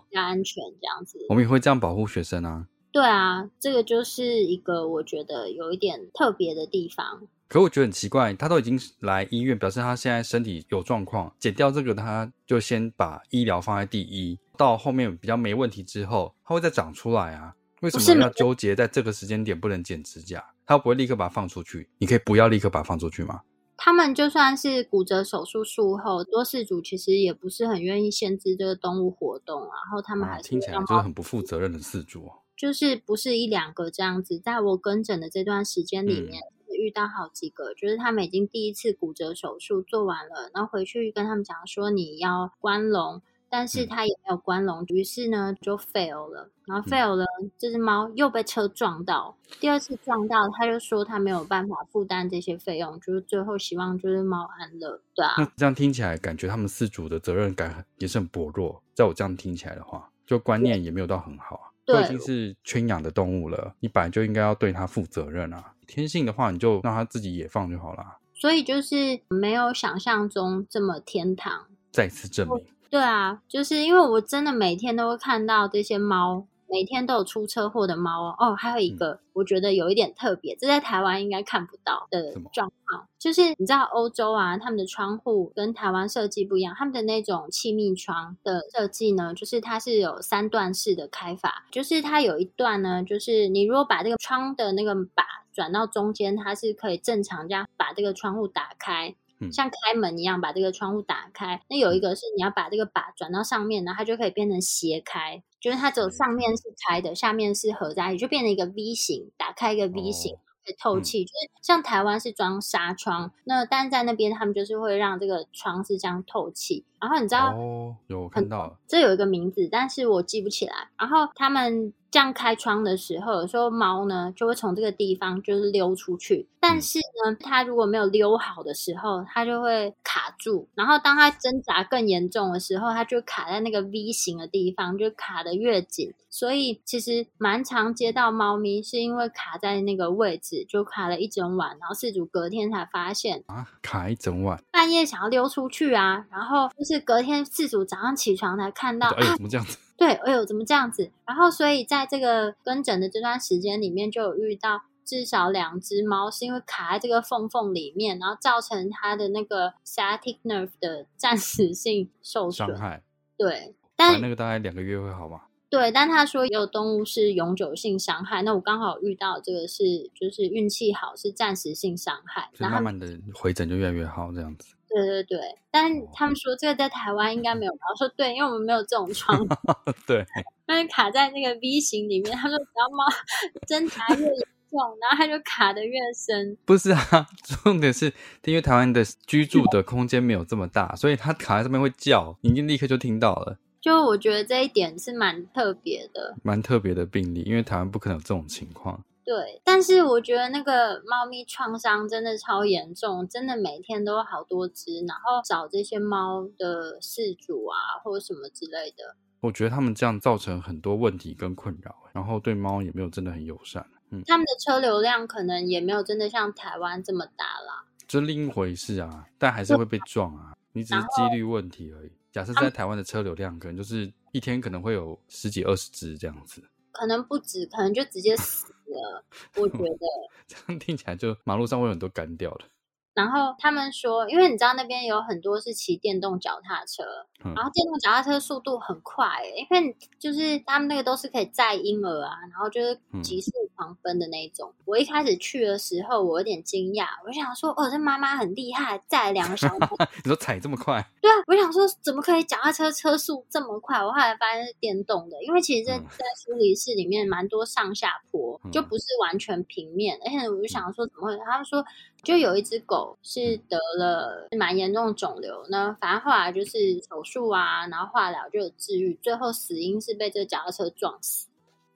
[SPEAKER 2] 要安全这样子。
[SPEAKER 1] 我们也会这样保护学生啊。
[SPEAKER 2] 对啊，这个就是一个我觉得有一点特别的地方。
[SPEAKER 1] 可我觉得很奇怪，他都已经来医院，表示他现在身体有状况，剪掉这个，他就先把医疗放在第一，到后面比较没问题之后，他会再长出来啊？为什么要纠结在这个时间点不能剪指甲？他不会立刻把它放出去？你可以不要立刻把它放出去吗？
[SPEAKER 2] 他们就算是骨折手术术后，多事主其实也不是很愿意限制这个动物活动，然后他们还是
[SPEAKER 1] 听起来就是很不负责任的事主。
[SPEAKER 2] 就是不是一两个这样子，在我跟诊的这段时间里面，遇到好几个，就是他们已经第一次骨折手术做完了，然后回去跟他们讲说你要关笼，但是他也没有关笼，于是呢就 fail 了，然后 fail 了，这只猫又被车撞到，第二次撞到，他就说他没有办法负担这些费用，就是最后希望就是猫安乐，对啊。
[SPEAKER 1] 那这样听起来，感觉他们四主的责任感也是很薄弱，在我这样听起来的话，就观念也没有到很好啊。都已经是圈养的动物了，你本来就应该要对它负责任啊。天性的话，你就让它自己野放就好了。
[SPEAKER 2] 所以就是没有想象中这么天堂。
[SPEAKER 1] 再次证明，
[SPEAKER 2] 对啊，就是因为我真的每天都会看到这些猫。每天都有出车祸的猫哦，哦，还有一个我觉得有一点特别，这在台湾应该看不到的状况，就是你知道欧洲啊，他们的窗户跟台湾设计不一样，他们的那种气密窗的设计呢，就是它是有三段式的开法，就是它有一段呢，就是你如果把这个窗的那个把转到中间，它是可以正常这样把这个窗户打开。像开门一样把这个窗户打开，那有一个是你要把这个把转到上面，然后它就可以变成斜开，就是它只有上面是开的，下面是合在一起，就变成一个 V 型，打开一个 V 型。透气就是像台湾是装纱窗，那但是在那边他们就是会让这个窗是这样透气。然后你知道
[SPEAKER 1] 哦，有看到
[SPEAKER 2] 这有一个名字，但是我记不起来。然后他们这样开窗的时候，有时候猫呢就会从这个地方就是溜出去，但是呢，它如果没有溜好的时候，它就会卡住。然后当它挣扎更严重的时候，它就卡在那个 V 型的地方，就卡的越紧。所以其实蛮常接到猫咪是因为卡在那个位置，就卡了一整晚，然后事主隔天才发现
[SPEAKER 1] 啊，卡一整晚，
[SPEAKER 2] 半夜想要溜出去啊，然后就是隔天事主早上起床才看到，
[SPEAKER 1] 哎，怎么这样子？
[SPEAKER 2] 对，哎呦，怎么这样子？然后所以在这个跟诊的这段时间里面，就有遇到至少两只猫是因为卡在这个缝缝里面，然后造成它的那个 sciatic nerve 的 暂时性受损
[SPEAKER 1] 伤害。
[SPEAKER 2] 对，但
[SPEAKER 1] 那个大概两个月会好吗？
[SPEAKER 2] 对，但他说有动物是永久性伤害，那我刚好遇到这个是就是运气好是暂时性伤害，
[SPEAKER 1] 然后慢慢的回诊就越来越好这样子。
[SPEAKER 2] 对对对，但他们说这个在台湾应该没有，然后说对，因为我们没有这种窗。
[SPEAKER 1] 对，
[SPEAKER 2] 但是卡在那个 V 型里面，他说只要猫挣扎越严重，然后它就卡的越深。
[SPEAKER 1] 不是啊，重点是因为台湾的居住的空间没有这么大，所以它卡在上面会叫，你就立刻就听到了。
[SPEAKER 2] 就我觉得这一点是蛮特别的，
[SPEAKER 1] 蛮特别的病例，因为台湾不可能有这种情况。
[SPEAKER 2] 对，但是我觉得那个猫咪创伤真的超严重，真的每天都有好多只，然后找这些猫的饲主啊，或者什么之类的。
[SPEAKER 1] 我觉得他们这样造成很多问题跟困扰，然后对猫也没有真的很友善。
[SPEAKER 2] 嗯，他们的车流量可能也没有真的像台湾这么大啦。
[SPEAKER 1] 这另一回事啊，但还是会被撞啊，你只是几率问题而已。假设在台湾的车流量可能就是一天可能会有十几二十只这样子，
[SPEAKER 2] 可能不止，可能就直接死了。我觉得
[SPEAKER 1] 这样听起来就马路上会有很多干掉的。
[SPEAKER 2] 然后他们说，因为你知道那边有很多是骑电动脚踏车，然后电动脚踏车速度很快，因为就是他们那个都是可以载婴儿啊，然后就是急速狂奔的那种。我一开始去的时候，我有点惊讶，我想说，哦，这妈妈很厉害，载两个小 孩。
[SPEAKER 1] 你说踩这么快？
[SPEAKER 2] 对啊，我想说，怎么可以脚踏车车速这么快？我后来发现是电动的，因为其实在在苏黎世里面蛮多上下坡，就不是完全平面。而且我就想说，怎么会？他们说。就有一只狗是得了蛮严重的肿瘤，那反正后来就是手术啊，然后化疗就有治愈，最后死因是被这个脚踏车撞死，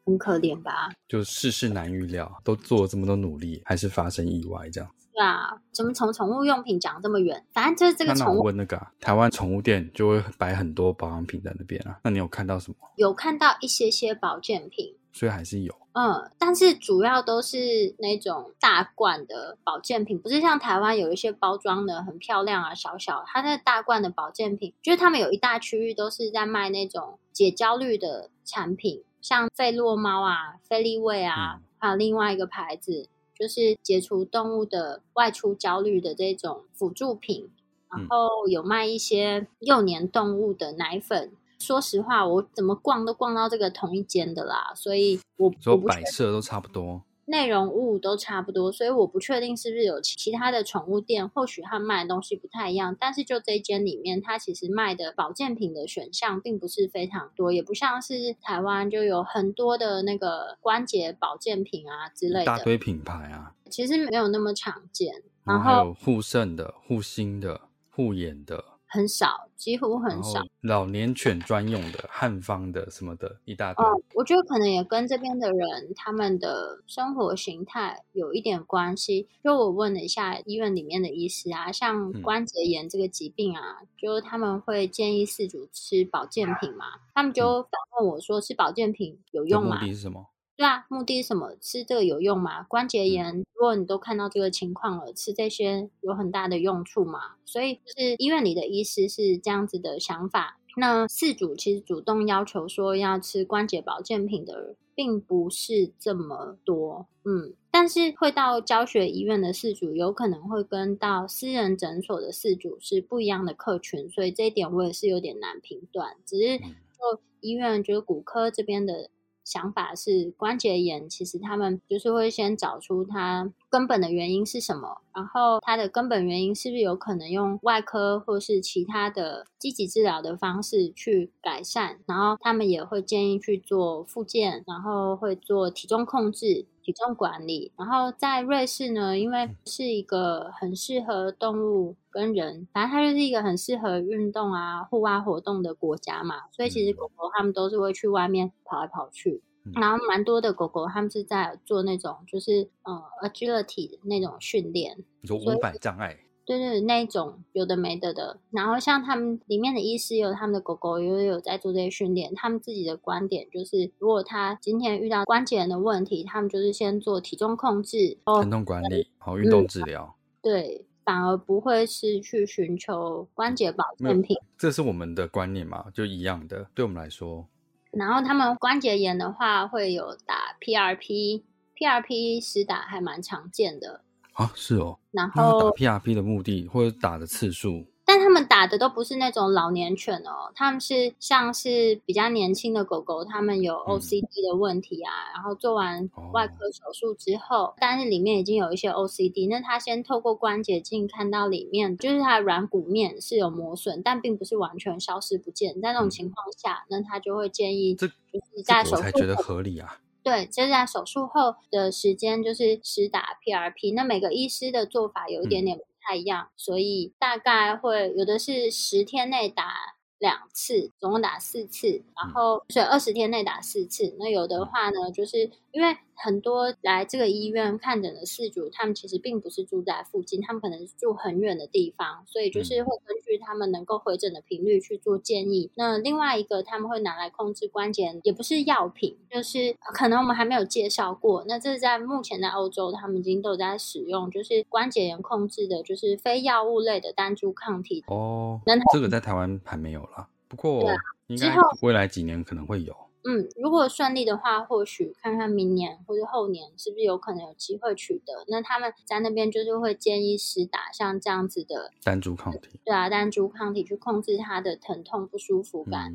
[SPEAKER 2] 很可怜吧？
[SPEAKER 1] 就世事难预料，都做了这么多努力，还是发生意外这样子。
[SPEAKER 2] 对啊，怎么从宠物用品讲这么远？反正就是这个宠物。
[SPEAKER 1] 问那个台湾宠物店就会摆很多保养品在那边啊，那你有看到什么？
[SPEAKER 2] 有看到一些些保健品。
[SPEAKER 1] 所以还是有，
[SPEAKER 2] 嗯，但是主要都是那种大罐的保健品，不是像台湾有一些包装的很漂亮啊，小小，它那大罐的保健品，就是他们有一大区域都是在卖那种解焦虑的产品，像费洛猫啊、菲利卫啊，还有另外一个牌子，就是解除动物的外出焦虑的这种辅助品，然后有卖一些幼年动物的奶粉。说实话，我怎么逛都逛到这个同一间的啦，所以我
[SPEAKER 1] 说摆设都差不多。
[SPEAKER 2] 内容物都差不多，所以我不确定是不是有其他的宠物店，或许他卖的东西不太一样。但是就这一间里面，它其实卖的保健品的选项并不是非常多，也不像是台湾就有很多的那个关节保健品啊之类的，
[SPEAKER 1] 大堆品牌啊，
[SPEAKER 2] 其实没有那么常见。
[SPEAKER 1] 然后还有护肾的、护心的、护眼的。
[SPEAKER 2] 很少，几乎很少。
[SPEAKER 1] 老年犬专用的、汉方的什么的，一大堆。哦，
[SPEAKER 2] 我觉得可能也跟这边的人他们的生活形态有一点关系。就我问了一下医院里面的医师啊，像关节炎这个疾病啊，就他们会建议饲主吃保健品嘛？他们就反问我说：“吃保健品有用吗？”
[SPEAKER 1] 目的是什么？
[SPEAKER 2] 对啊，目的是什么？吃这个有用吗？关节炎，如果你都看到这个情况了，吃这些有很大的用处嘛？所以就是医院里的医师是这样子的想法。那饲主其实主动要求说要吃关节保健品的，并不是这么多。嗯，但是会到教学医院的饲主，有可能会跟到私人诊所的饲主是不一样的客群，所以这一点我也是有点难评断。只是就医院就是骨科这边的。想法是关节炎，其实他们就是会先找出它根本的原因是什么，然后它的根本原因是不是有可能用外科或是其他的积极治疗的方式去改善，然后他们也会建议去做复健，然后会做体重控制。体重管理，然后在瑞士呢，因为是一个很适合动物跟人，反正它就是一个很适合运动啊、户外活动的国家嘛，所以其实狗狗它们都是会去外面跑来跑去，然后蛮多的狗狗它们是在做那种就是呃 agility 的那种训练，
[SPEAKER 1] 有五百障碍。
[SPEAKER 2] 对对，那种有的没的的，然后像他们里面的医师有他们的狗狗，也有在做这些训练。他们自己的观点就是，如果他今天遇到关节炎的问题，他们就是先做体重控制、
[SPEAKER 1] 疼痛管理、好运动治疗。
[SPEAKER 2] 对，反而不会是去寻求关节保健品。
[SPEAKER 1] 这是我们的观念嘛，就一样的，对我们来说。
[SPEAKER 2] 然后他们关节炎的话，会有打 PRP，PRP 实打还蛮常见的。
[SPEAKER 1] 啊，是哦。
[SPEAKER 2] 然后
[SPEAKER 1] 打 PRP 的目的或者打的次数，
[SPEAKER 2] 但他们打的都不是那种老年犬哦，他们是像是比较年轻的狗狗，他们有 OCD 的问题啊，然后做完外科手术之后，但是里面已经有一些 OCD，那他先透过关节镜看到里面，就是它的软骨面是有磨损，但并不是完全消失不见，在那种情况下，那他就会建议
[SPEAKER 1] 这
[SPEAKER 2] 就是在手术
[SPEAKER 1] 才觉得合理啊。
[SPEAKER 2] 对，就是在手术后的时间，就是施打 PRP。那每个医师的做法有一点点不太一样，所以大概会有的是十天内打。两次，总共打四次，然后所以二十天内打四次。那有的话呢，就是因为很多来这个医院看诊的事主，他们其实并不是住在附近，他们可能是住很远的地方，所以就是会根据他们能够回诊的频率去做建议。那另外一个他们会拿来控制关节，也不是药品，就是可能我们还没有介绍过。那这是在目前在欧洲，他们已经都在使用，就是关节炎控制的，就是非药物类的单株抗体。
[SPEAKER 1] 哦，那这个在台湾还没有。不过，应该未来几年可能会有。
[SPEAKER 2] 嗯，如果顺利的话，或许看看明年或者后年是不是有可能有机会取得。那他们在那边就是会建议施打像这样子的
[SPEAKER 1] 单株抗体。
[SPEAKER 2] 对啊，单株抗体去控制它的疼痛不舒服感。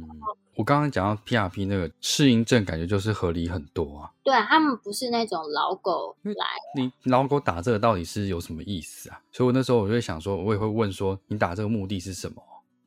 [SPEAKER 1] 我刚刚讲到 PRP 那个适应症，感觉就是合理很多啊。
[SPEAKER 2] 对啊，他们不是那种老狗来。
[SPEAKER 1] 你老狗打这个到底是有什么意思啊？所以我那时候我就会想说，我也会问说，你打这个目的是什么？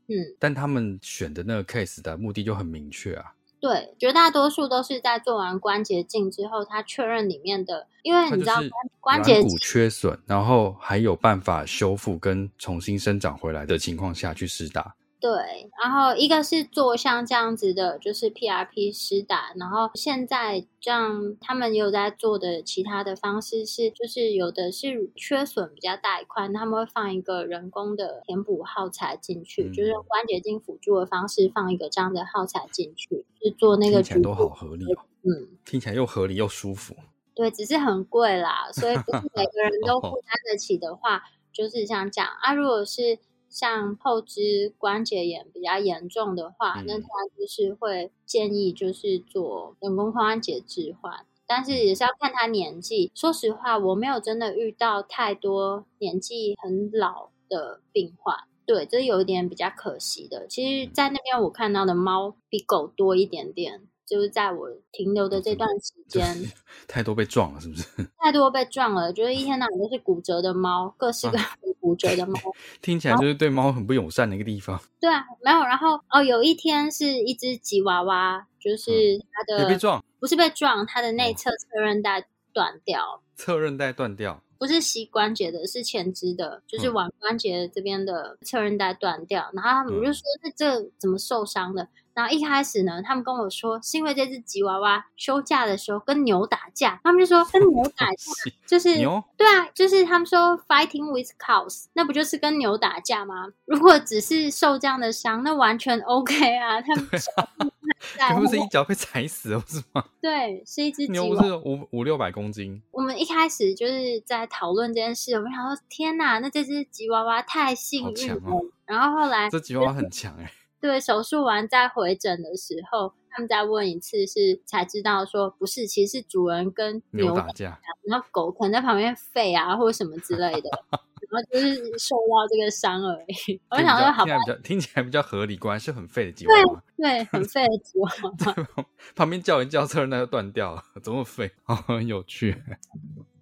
[SPEAKER 2] 嗯，
[SPEAKER 1] 但他们选的那个 case 的目的就很明确啊。
[SPEAKER 2] 对，绝大多数都是在做完关节镜之后，他确认里面的，因为你知道关节
[SPEAKER 1] 骨缺损，然后还有办法修复跟重新生长回来的情况下去施打。
[SPEAKER 2] 对，然后一个是做像这样子的，就是 PRP 施打，然后现在这样他们也有在做的其他的方式是，就是有的是缺损比较大一块，他们会放一个人工的填补耗材进去，就是用关节镜辅助的方式放一个这样的耗材进去，是做那个。
[SPEAKER 1] 听起来都好合理哦。
[SPEAKER 2] 嗯，
[SPEAKER 1] 听起来又合理又舒服。
[SPEAKER 2] 对，只是很贵啦，所以不是每个人都 负担得起的话，就是像这样啊。如果是像后肢关节炎比较严重的话，那他就是会建议就是做人工髋关节置换，但是也是要看他年纪。说实话，我没有真的遇到太多年纪很老的病患，对，这有一点比较可惜的。其实，在那边我看到的猫比狗多一点点，就是在我停留的这段时间，
[SPEAKER 1] 太多被撞了，是不是？
[SPEAKER 2] 太多被撞了，就是一天到晚都是骨折的猫，各式各样的骨折的猫。
[SPEAKER 1] 听起来就是对猫很不友善的一个地方。
[SPEAKER 2] 对啊，没有。然后哦，有一天是一只吉娃娃，就是它的
[SPEAKER 1] 被撞，
[SPEAKER 2] 不是被撞，它的内侧侧韧带断掉，
[SPEAKER 1] 侧韧带断掉。
[SPEAKER 2] 不是膝关节的，是前肢的，就是腕关节这边的侧韧带断掉。然后他们就说：“那这怎么受伤的？”然后一开始呢，他们跟我说是因为这只吉娃娃休假的时候跟牛打架，他们就说跟牛打架 就是
[SPEAKER 1] 牛，
[SPEAKER 2] 对啊，就是他们说 fighting with cows，那不就是跟牛打架吗？如果只是受这样的伤，那完全 OK 啊。他们
[SPEAKER 1] 不是一脚被踩死了是吗？
[SPEAKER 2] 对，是一只
[SPEAKER 1] 牛，不是五五六百公斤。
[SPEAKER 2] 我们一开始就是在讨论这件事，我们想说天哪，那这只吉娃娃太幸运了。然后后来
[SPEAKER 1] 这吉娃娃很强哎。
[SPEAKER 2] 对，手术完再回诊的时候，他们再问一次，是才知道说不是，其实是主人跟牛
[SPEAKER 1] 打架，
[SPEAKER 2] 然后狗可能在旁边吠啊，或者什么之类的，然后就是受到这个伤而已。我想说，好，
[SPEAKER 1] 听起来比较合理，果然是很废的吉娃
[SPEAKER 2] 娃，对，很废的吉娃
[SPEAKER 1] 娃。旁边叫人叫车，那就断掉了，怎么废？哦，很有趣。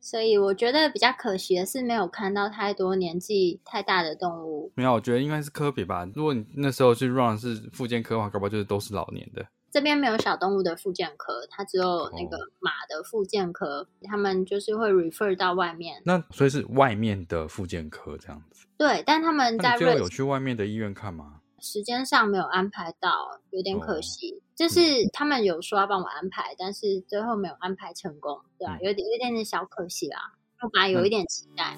[SPEAKER 2] 所以我觉得比较可惜的是，没有看到太多年纪太大的动物。
[SPEAKER 1] 没有，我觉得应该是科比吧。如果你那时候去 run 是附件科的话，搞不好就是都是老年的。
[SPEAKER 2] 这边没有小动物的附件科，它只有那个马的附件科，他们就是会 refer 到外面。
[SPEAKER 1] 那所以是外面的附件科这样子。
[SPEAKER 2] 对，但他们在
[SPEAKER 1] 最后有去外面的医院看吗？
[SPEAKER 2] 时间上没有安排到，有点可惜。就是他们有说要帮我安排，但是最后没有安排成功，对吧？有点有点点小可惜啦。我本来有一点期待。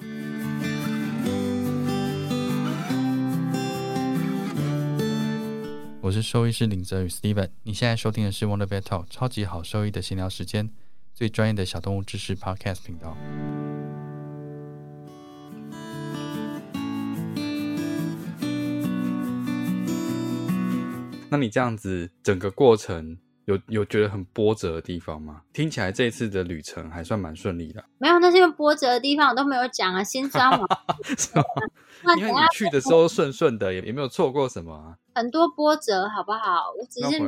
[SPEAKER 1] 我是兽医师林泽宇 Steven，你现在收听的是 Wonder Vet Talk 超级好兽医的闲聊时间，最专业的小动物知识 Podcast 频道。那你这样子整个过程有有觉得很波折的地方吗？听起来这次的旅程还算蛮顺利的。
[SPEAKER 2] 没有那些波折的地方我都没有讲啊，心酸嘛。
[SPEAKER 1] 因为你去的时候顺顺的，也也没有错过什么啊。
[SPEAKER 2] 很多波折好不好？我只是讲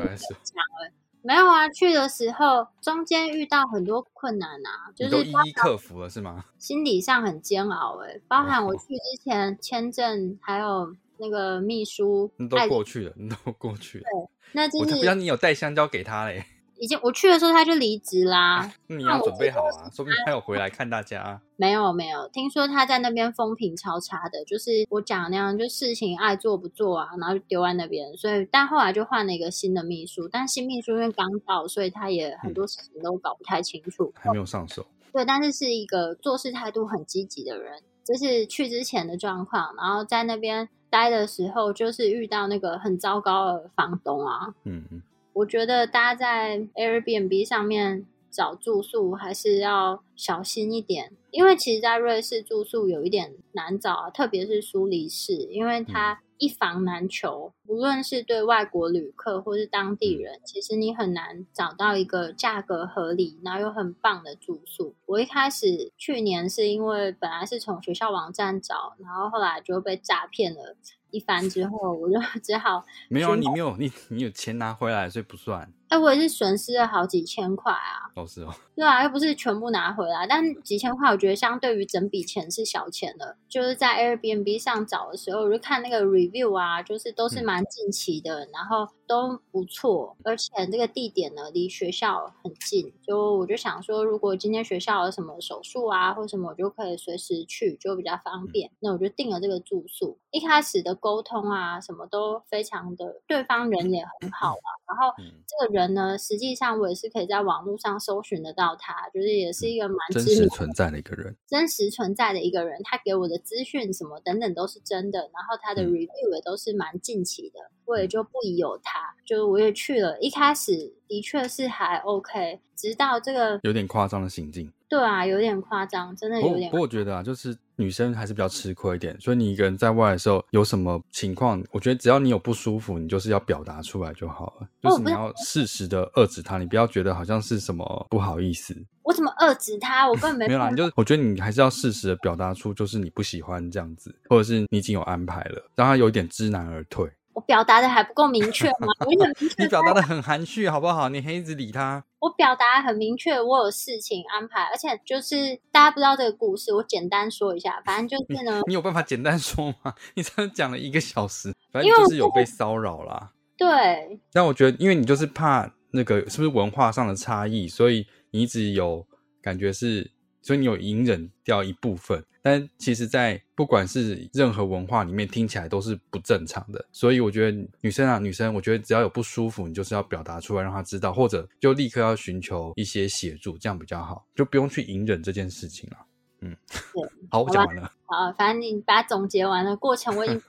[SPEAKER 2] 没有啊，去的时候中间遇到很多困难啊，就是
[SPEAKER 1] 一一克服了是吗？
[SPEAKER 2] 心理上很煎熬哎，包含我去之前签证还有。那个秘书，
[SPEAKER 1] 你都过去了，你都过去了。
[SPEAKER 2] 对，那就是
[SPEAKER 1] 不让你有带香蕉给他嘞。
[SPEAKER 2] 已经我去的时候他就离职啦。
[SPEAKER 1] 你要准备好啊，说不定他有回来看大家。
[SPEAKER 2] 没有没有，听说他在那边风评超差的，就是我讲那样，就事情爱做不做啊，然后就丢在那边。所以，但后来就换了一个新的秘书，但新秘书因为刚到，所以他也很多事情都搞不太清楚，
[SPEAKER 1] 还没有上手。
[SPEAKER 2] 对，但是是一个做事态度很积极的人。这是去之前的状况，然后在那边。待的时候就是遇到那个很糟糕的房东啊。嗯嗯，我觉得大家在 Airbnb 上面找住宿还是要小心一点，因为其实，在瑞士住宿有一点难找啊，特别是苏黎世，因为它。一房难求，无论是对外国旅客或是当地人，其实你很难找到一个价格合理，然后又很棒的住宿。我一开始去年是因为本来是从学校网站找，然后后来就被诈骗了一番之后，我就 只好
[SPEAKER 1] 没有你没有你你有钱拿回来，所以不算。
[SPEAKER 2] 哎，我也是损失了好几千块啊！
[SPEAKER 1] 都是哦，
[SPEAKER 2] 对啊，又不是全部拿回来，但几千块，我觉得相对于整笔钱是小钱了。就是在 Airbnb 上找的时候，我就看那个 review 啊，就是都是蛮近期的，然后都不错，而且这个地点呢离学校很近，就我就想说，如果今天学校有什么手术啊或什么，我就可以随时去，就比较方便。那我就定了这个住宿，一开始的沟通啊，什么都非常的，对方人也很好啊，然后这个人。人呢？实际上我也是可以在网络上搜寻得到他，就是也是一个蛮
[SPEAKER 1] 真实存在的一个人，
[SPEAKER 2] 真实存在的一个人。他给我的资讯什么等等都是真的，然后他的 review 也都是蛮近期的，我也就不疑有他。就我也去了，一开始的确是还 OK，直到这个
[SPEAKER 1] 有点夸张的行径。
[SPEAKER 2] 对啊，有点夸张，真的有点。
[SPEAKER 1] 不过我觉得啊，就是女生还是比较吃亏一点，所以你一个人在外的时候有什么情况，我觉得只要你有不舒服，你就是要表达出来就好了，就是你要适时的遏制他，你不要觉得好像是什么不好意思。
[SPEAKER 2] 我怎么遏制他？我根本 没
[SPEAKER 1] 没有啦，你就我觉得你还是要适时的表达出，就是你不喜欢这样子，或者是你已经有安排了，让他有点知难而退。
[SPEAKER 2] 我表达的还不够明确吗？我很明确，
[SPEAKER 1] 你表达的很含蓄，好不好？你还一直理他。
[SPEAKER 2] 我表达很明确，我有事情安排，而且就是大家不知道这个故事，我简单说一下。反正就是呢，
[SPEAKER 1] 你有办法简单说吗？你才讲了一个小时，反正就是有被骚扰啦。
[SPEAKER 2] 对。
[SPEAKER 1] 但我觉得，因为你就是怕那个是不是文化上的差异，所以你一直有感觉是。所以你有隐忍掉一部分，但其实，在不管是任何文化里面，听起来都是不正常的。所以我觉得女生啊，女生，我觉得只要有不舒服，你就是要表达出来，让她知道，或者就立刻要寻求一些协助，这样比较好，就不用去隐忍这件事情了。嗯，好，我讲完了。
[SPEAKER 2] 好，反正你把它总结完了，过程我已经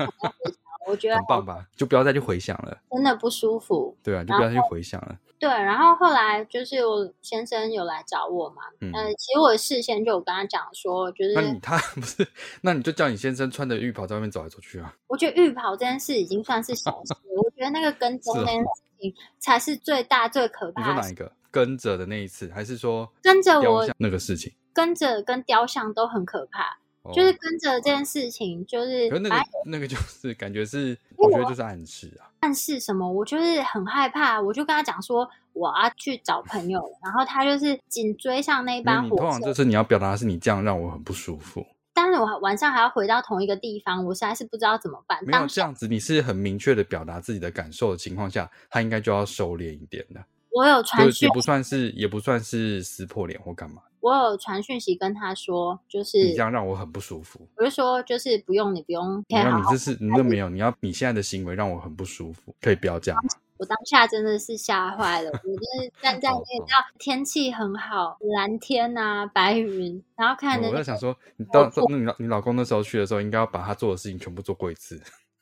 [SPEAKER 2] 我觉得
[SPEAKER 1] 很棒吧，就不要再去回想了。
[SPEAKER 2] 真的不舒服。
[SPEAKER 1] 对啊，就不要再去回想了。
[SPEAKER 2] 对，然后后来就是我先生有来找我嘛，嗯，其实我事先就有跟他讲说，就是
[SPEAKER 1] 那你他不是，那你就叫你先生穿着浴袍在外面走来走去啊。
[SPEAKER 2] 我觉得浴袍这件事已经算是小事，我觉得那个跟踪那件事情才是最大最可怕。
[SPEAKER 1] 你说哪一个跟着的那一次，还是说
[SPEAKER 2] 跟着我
[SPEAKER 1] 那个事情？
[SPEAKER 2] 跟着跟雕像都很可怕。就是跟着这件事情，就是可
[SPEAKER 1] 那个那个就是感觉是，我觉得就是暗示啊。
[SPEAKER 2] 暗示什么？我就是很害怕，我就跟他讲说我要去找朋友，然后他就是紧追上那班火车。
[SPEAKER 1] 通常就是你要表达的是你这样让我很不舒服。
[SPEAKER 2] 但是我晚上还要回到同一个地方，我实在是不知道怎么办。
[SPEAKER 1] 没有这样子，你是很明确的表达自己的感受的情况下，他应该就要收敛一点的。
[SPEAKER 2] 我有传
[SPEAKER 1] 讯，也不算是也不算是撕破脸或干嘛。
[SPEAKER 2] 我有传讯息跟他说，就是
[SPEAKER 1] 你这样让我很不舒服。
[SPEAKER 2] 我就说，就是不用你不用。
[SPEAKER 1] 那你这是你都没有，你要你现在的行为让我很不舒服，可以不要这样吗？
[SPEAKER 2] 我当下真的是吓坏了，我就是站 在那个叫天气很好，蓝天啊，白云，然后看着。
[SPEAKER 1] 我在想说，你到那你老你老公那时候去的时候，应该要把他做的事情全部做过一次。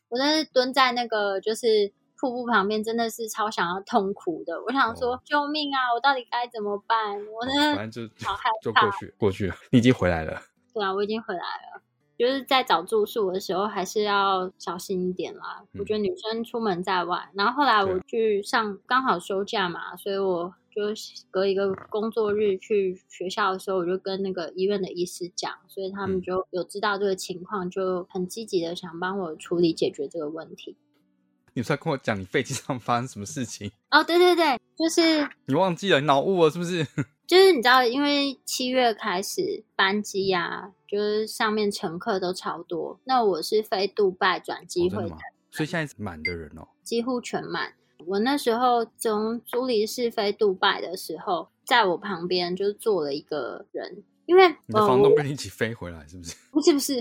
[SPEAKER 2] 我那是蹲在那个就是。瀑布旁边真的是超想要痛苦的，我想说救命啊！我到底该怎么办？我呢，
[SPEAKER 1] 反正就好害怕。就过去，过去了，你已经回来了。
[SPEAKER 2] 对啊，我已经回来了。就是在找住宿的时候，还是要小心一点啦。我觉得女生出门在外，然后后来我去上，刚好休假嘛，所以我就隔一个工作日去学校的时候，我就跟那个医院的医师讲，所以他们就有知道这个情况，就很积极的想帮我处理解决这个问题。
[SPEAKER 1] 你在跟我讲你飞机上发生什么事情？
[SPEAKER 2] 哦，对对对，就是
[SPEAKER 1] 你忘记了，你脑雾了是不是？
[SPEAKER 2] 就是你知道，因为七月开始班机呀，就是上面乘客都超多。那我是飞杜拜转机回来，
[SPEAKER 1] 所以现在是满的人哦，
[SPEAKER 2] 几乎全满。我那时候从苏黎世飞杜拜的时候，在我旁边就坐了一个人。因为
[SPEAKER 1] 你的房东跟你一起飞回来，是不是？
[SPEAKER 2] 不是不是，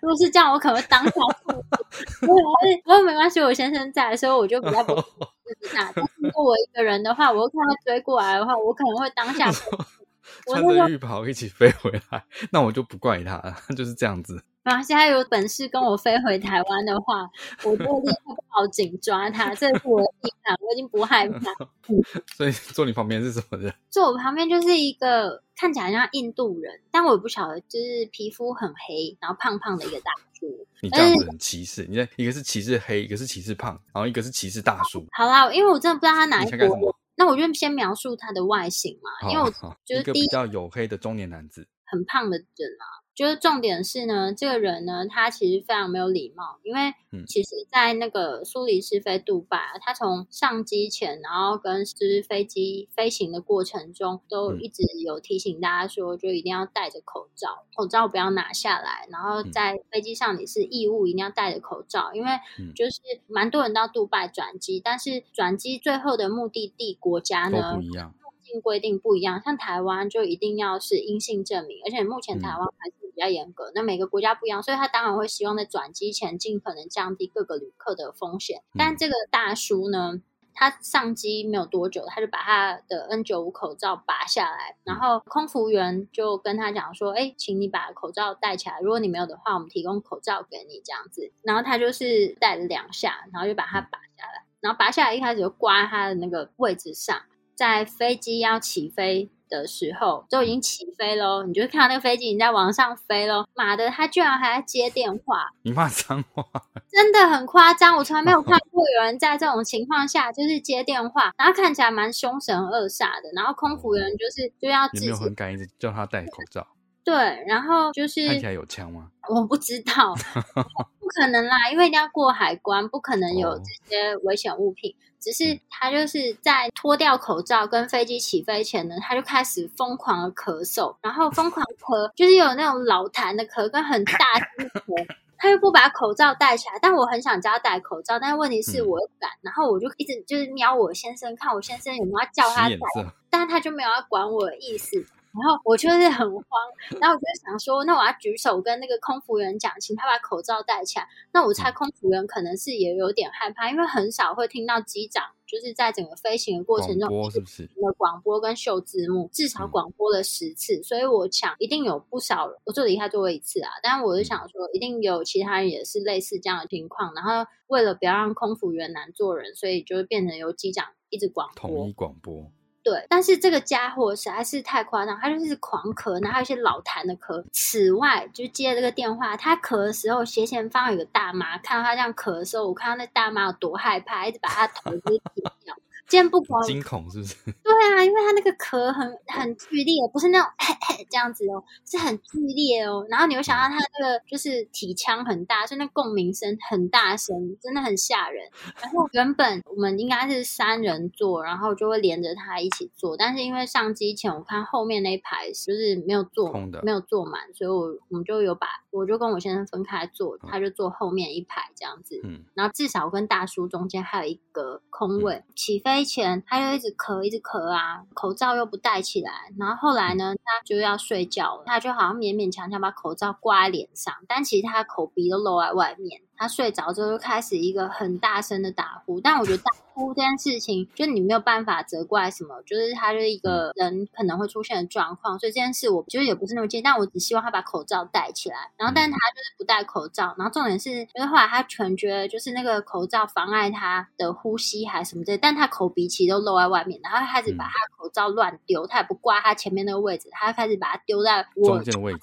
[SPEAKER 2] 如果是这样，我可能会当下不不过没关系，我先生在，所以我就比较不 自大。但如果我一个人的话，我看他追过来的话，我可能会当下
[SPEAKER 1] 穿着浴袍一起飞回来，那我就不怪他了，就是这样子。
[SPEAKER 2] 啊！现在有本事跟我飞回台湾的话，我就立刻报警抓他。这是我的地盘，我已经不害怕。
[SPEAKER 1] 所以坐你旁边是什么人？
[SPEAKER 2] 坐我旁边就是一个看起来像印度人，但我也不晓得，就是皮肤很黑，然后胖胖的一个大叔。
[SPEAKER 1] 你这样子很歧视，你看一个是歧视黑，一个是歧视胖，然后一个是歧视大叔。
[SPEAKER 2] 好啦，因为我真的不知道他哪一国，那我就先描述他的外形嘛。因为我
[SPEAKER 1] 就是一个比较黝黑的中年男子，
[SPEAKER 2] 很胖的人啊。就是重点是呢，这个人呢，他其实非常没有礼貌，因为其实，在那个苏黎世飞杜拜，他从上机前，然后跟就是飞机飞行的过程中，都一直有提醒大家说，就一定要戴着口罩，口罩不要拿下来，然后在飞机上你是义务一定要戴着口罩，因为就是蛮多人到杜拜转机，但是转机最后的目的地国家呢
[SPEAKER 1] 不一样，
[SPEAKER 2] 入境规定不一样，像台湾就一定要是阴性证明，而且目前台湾还是。比较严格，那每个国家不一样，所以他当然会希望在转机前尽可能降低各个旅客的风险。但这个大叔呢，他上机没有多久，他就把他的 N 九五口罩拔下来，然后空服员就跟他讲说：“哎，请你把口罩戴起来，如果你没有的话，我们提供口罩给你。”这样子，然后他就是戴了两下，然后就把它拔下来，然后拔下来一开始就挂在他的那个位置上，在飞机要起飞。的时候都已经起飞喽，你就看到那个飞机已经在往上飞喽。妈的，他居然还在接电话！
[SPEAKER 1] 你骂脏话，
[SPEAKER 2] 真的很夸张。我从来没有看过有人在这种情况下就是接电话，然后看起来蛮凶神恶煞的。然后空服员就是就要
[SPEAKER 1] 有没有很敢一直叫他戴口罩？
[SPEAKER 2] 对，然后就是
[SPEAKER 1] 看起来有枪吗？
[SPEAKER 2] 我不知道。不可能啦，因为一定要过海关，不可能有
[SPEAKER 1] 哦
[SPEAKER 2] 这些危险物品。只是他就是在脱掉口罩跟飞机起飞前呢，他就开始疯狂的咳嗽，然后疯狂咳，就是有那种老痰的咳跟很大声的咳。他又不把口罩戴起来，但我很想叫他戴口罩，但是问题是
[SPEAKER 1] 嗯
[SPEAKER 2] 我又不敢，然后我就一直就是瞄我先生，看我先生有没有要叫他戴但是他就没有要管我的意思。然后我就是很慌，然后我就想说，那我要举手跟那个空服员讲，请他把口罩戴起来。那我
[SPEAKER 1] 嗯
[SPEAKER 2] 猜空服员可能是也有点害怕，因为很少会听到机长就是在整个飞行的过程中
[SPEAKER 1] 播是不是？
[SPEAKER 2] 的广播跟秀字幕，至少
[SPEAKER 1] 嗯
[SPEAKER 2] 广播了十次，所以我想一定有不少人，我就离开座位一次啊。但是我就想说，一定有其他人也是类似这样的情况，然后为了不要让空服员难做人，所以就会变成由机长一直广播
[SPEAKER 1] 统。一广播，
[SPEAKER 2] 对，但是这个家伙实在是太夸张，他就是狂咳，然后还有一些老痰的咳。此外，就接这个电话，他咳的时候，斜前方有个大妈，看到他这样咳的时候，我看到那大妈有多害怕，一直把他头就是掉。
[SPEAKER 1] 惊恐是不是？
[SPEAKER 2] 对啊，因为它那个壳很很剧烈，不是那种 嘿嘿这样子哦，是很剧烈哦。然后你会想到他那个就是体腔很大，所以那共鸣声很大声，真的很吓人。然后原本我们应该是三人座，然后就会连着他一起坐，但是因为上机前我看后面那一排就是没有坐
[SPEAKER 1] 空的
[SPEAKER 2] 没有坐满，所以我我们就有把我就跟我先生分开坐，
[SPEAKER 1] 嗯
[SPEAKER 2] 他就坐后面一排这样子。
[SPEAKER 1] 嗯，
[SPEAKER 2] 然后至少跟大叔中间还有一个空位。起飞前他就一直咳，一直咳啊，口罩又不戴起来。然后后来呢，他就要睡觉了，他就好像勉勉强强把口罩挂在脸上，但其实他口鼻都露在外面。他睡着之后就开始一个很大声的打呼，但我觉得打呼这件事情，就你没有办法责怪什么，就是他就是一个人可能会出现的状况，所以这件事我觉得也不是那么建议，但我只希望他把口罩戴起来。然后，但是他就是不戴口罩，然后重点是，因为后来他全觉得就是那个口罩妨碍他的呼吸还是什么之类，但他口鼻其实都露在外面，然后他开始把他口罩乱丢，他也不挂他前面那个位置，他开始把它丢在我
[SPEAKER 1] 中间的位置，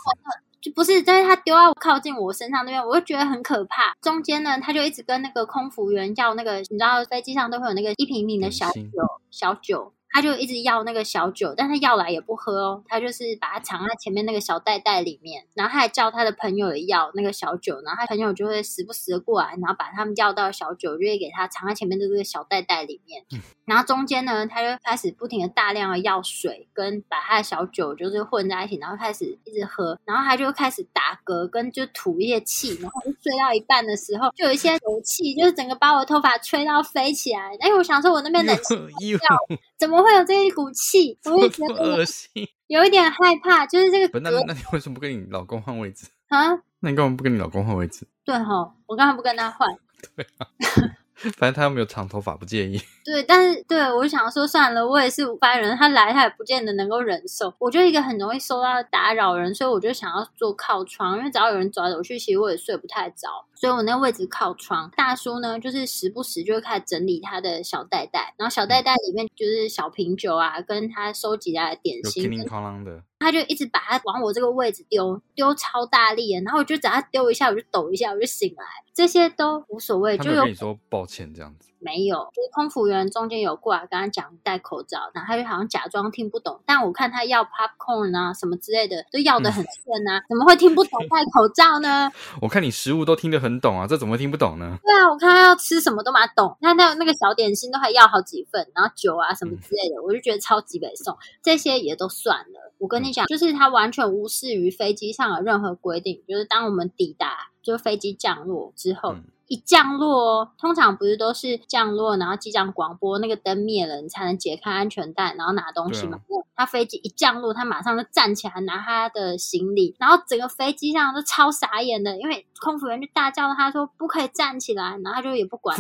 [SPEAKER 2] 就不是，但是他丢到靠近我身上那边，我就觉得很可怕。中间呢，他就一直跟那个空服员要那个，你知道飞机上都会有那个一瓶一瓶的小酒，小酒。他就一直要那个小酒，但他要来也不喝哦，他就是把它藏在前面那个小袋袋里面，然后他还叫他的朋友也要那个小酒，然后他朋友就会时不时的过来，然后把他们要到的小酒就会给他藏在前面的这个小袋袋里面，然后中间呢，他就开始不停的大量的要水，跟把他的小酒就是混在一起，然后开始一直喝，然后他就开始打嗝，跟就吐一些气，然后就睡到一半的时候，就有一些油气，就是整个把我的头发吹到飞起来。哎，我想说，我那边冷气
[SPEAKER 1] 掉，
[SPEAKER 2] 怎么会有这一股气？我就觉 得
[SPEAKER 1] 恶心。
[SPEAKER 2] 有一点害怕，就是这个，
[SPEAKER 1] 那那你为什么不跟你老公换位置？
[SPEAKER 2] 啊，
[SPEAKER 1] 那你干嘛不跟你老公换位置？
[SPEAKER 2] 对哈，我刚才不跟他换。
[SPEAKER 1] 反正他又没有长头发，不介意。
[SPEAKER 2] 对，但是对我想说算了，我也是五班人，他来他也不见得能够忍受。我就一个很容易受到打扰人，所以我就想要坐靠窗，因为只要有人走来走去，其实我也睡不太着，所以我那位置靠窗。大叔呢，就是时不时就会开始整理他的小袋袋，然后小袋袋里面就是小瓶酒啊，跟他收集来的点心
[SPEAKER 1] 叮，铃哐啷的，
[SPEAKER 2] 他就一直把它往我这个位置丢，丢超大力的，然后我就只要丢一下，我就抖一下，我就醒来，这些都无所谓，就有
[SPEAKER 1] 跟你说抱歉这样子。
[SPEAKER 2] 没有，就是空服员中间有过来跟他讲戴口罩，然后他就好像假装听不懂，但我看他要 popcorn 啊什么之类的，都要的很顺啊，怎么会听不懂戴口罩呢？
[SPEAKER 1] 我看你食物都听得很懂啊，这怎么会听不懂呢？
[SPEAKER 2] 对啊，我看他要吃什么都蛮懂，他那那个小点心都还要好几份，然后酒啊什么之类的，我就觉得超级北宋，这些也都算了。我跟你讲，就是他完全无视于飞机上的任何规定，就是当我们抵达，就是飞机降落之后。
[SPEAKER 1] 嗯
[SPEAKER 2] 一降落哦，通常不是都是降落，然后机长广播那个灯灭了，你才能解开安全带，然后拿东西嘛。
[SPEAKER 1] 对
[SPEAKER 2] 他飞机一降落，他马上就站起来拿他的行李，然后整个飞机上都超傻眼的，因为空服员就大叫他说不可以站起来，然后他就也不管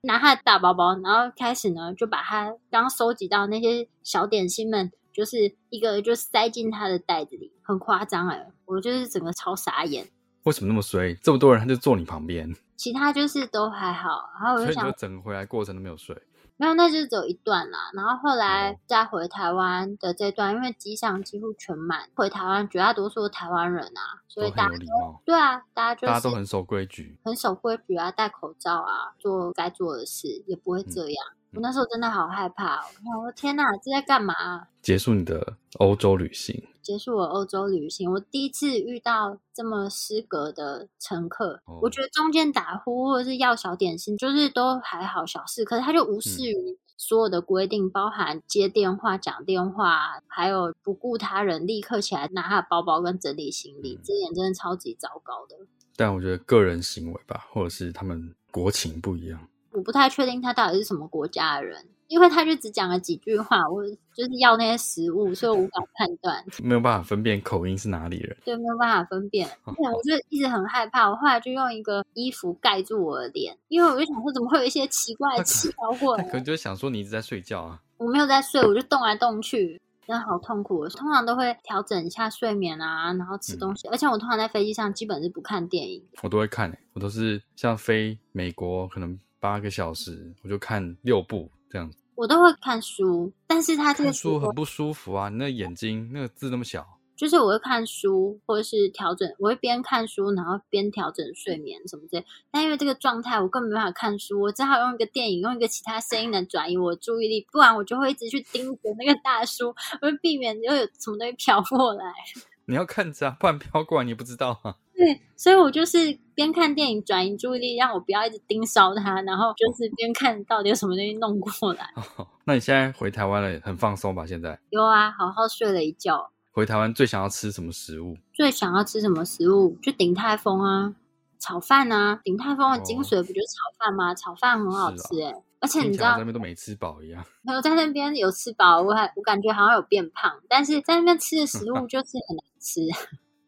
[SPEAKER 2] 拿他的大包包，然后开始呢就把他刚收集到那些小点心们，就是一个就塞进他的袋子里，很夸张哎，我就是整个超傻眼。
[SPEAKER 1] 为什么那么衰？这么多人他就坐你旁边，
[SPEAKER 2] 其他就是都还好，然后我就想
[SPEAKER 1] 所以你就整个回来过程都没有睡。
[SPEAKER 2] 没有，那就是只有一段啦。然后后来
[SPEAKER 1] 哦
[SPEAKER 2] 再回台湾的这段，因为机上几乎全满，回台湾绝大多数的台湾人啊，所以大家
[SPEAKER 1] 很有礼貌，
[SPEAKER 2] 对啊，大家就是
[SPEAKER 1] 大家都很守规矩。
[SPEAKER 2] 很守规矩啊，戴口罩啊，做该做的事，也不会
[SPEAKER 1] 嗯
[SPEAKER 2] 这样。我那时候真的好害怕、哦，我说天哪，这在干嘛啊、
[SPEAKER 1] 结束你的欧洲旅行，
[SPEAKER 2] 结束我欧洲旅行，我第一次遇到这么失格的乘客。
[SPEAKER 1] 哦
[SPEAKER 2] 我觉得中间打呼或者是要小点心，就是都还好小事，可是他就无视于所有的规定，包含接电话、讲电话，还有不顾他人，立刻起来拿他的包包跟整理行李，
[SPEAKER 1] 嗯
[SPEAKER 2] 这点真的超级糟糕的。
[SPEAKER 1] 但我觉得个人行为吧，或者是他们国情不一样。
[SPEAKER 2] 我不太确定他到底是什么国家的人，因为他就只讲了几句话，我就是要那些食物，所以我无法判断。
[SPEAKER 1] 没有办法分辨口音是哪里人。
[SPEAKER 2] 对，没有办法分辨。对，我就一直很害怕。我后来就用一个衣服盖住我的脸，因为我就想说，怎么会有一些奇怪的气飘过
[SPEAKER 1] 来可能
[SPEAKER 2] 来？
[SPEAKER 1] 就是想说你一直在睡觉啊。
[SPEAKER 2] 我没有在睡，我就动来动去，真的好痛苦。我通常都会调整一下睡眠啊，然后吃东西。而且我通常在飞机上基本是不看电影。
[SPEAKER 1] 我都会看、欸，我都是像飞美国可能八个小时，我就看六部这样子。
[SPEAKER 2] 我都会看书，但是他这个
[SPEAKER 1] 看书很不舒服啊，你那眼睛那个字那么小，
[SPEAKER 2] 就是我会看书，或者是调整，我会边看书，然后边调整睡眠什么之类。但因为这个状态，我根本没办法看书，我只好用一个电影，用一个其他声音来转移我的注意力，不然我就会一直去盯着那个大书，我会避免又有什么东西飘过来。
[SPEAKER 1] 你要看着啊，不然飘过来你不知道啊。
[SPEAKER 2] 对，所以我就是边看电影转移注意力，让我不要一直盯梢它，然后就是边看到底有什么东西弄过来。
[SPEAKER 1] 哦那你现在回台湾了，很放松吧？现在
[SPEAKER 2] 有啊，好好睡了一觉。
[SPEAKER 1] 回台湾最想要吃什么食物？
[SPEAKER 2] 最想要吃什么食物？就鼎泰丰啊，炒饭啊。鼎泰丰的精髓不就是炒饭吗？炒饭很好吃哎、而且你知道
[SPEAKER 1] 那，边都没吃饱一样。
[SPEAKER 2] 没有在那边有吃饱，我还我感觉好像有变胖，但是在那边吃的食物 就是很难吃，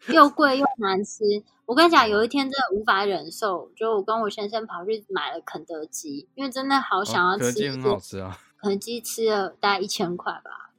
[SPEAKER 2] 又贵又难吃。我跟你讲，有一天真的无法忍受，就我跟我先生跑去买了肯德基，因为真的好想要
[SPEAKER 1] 哦肯德。基很好吃啊，
[SPEAKER 2] 肯德基吃了大概一千块吧，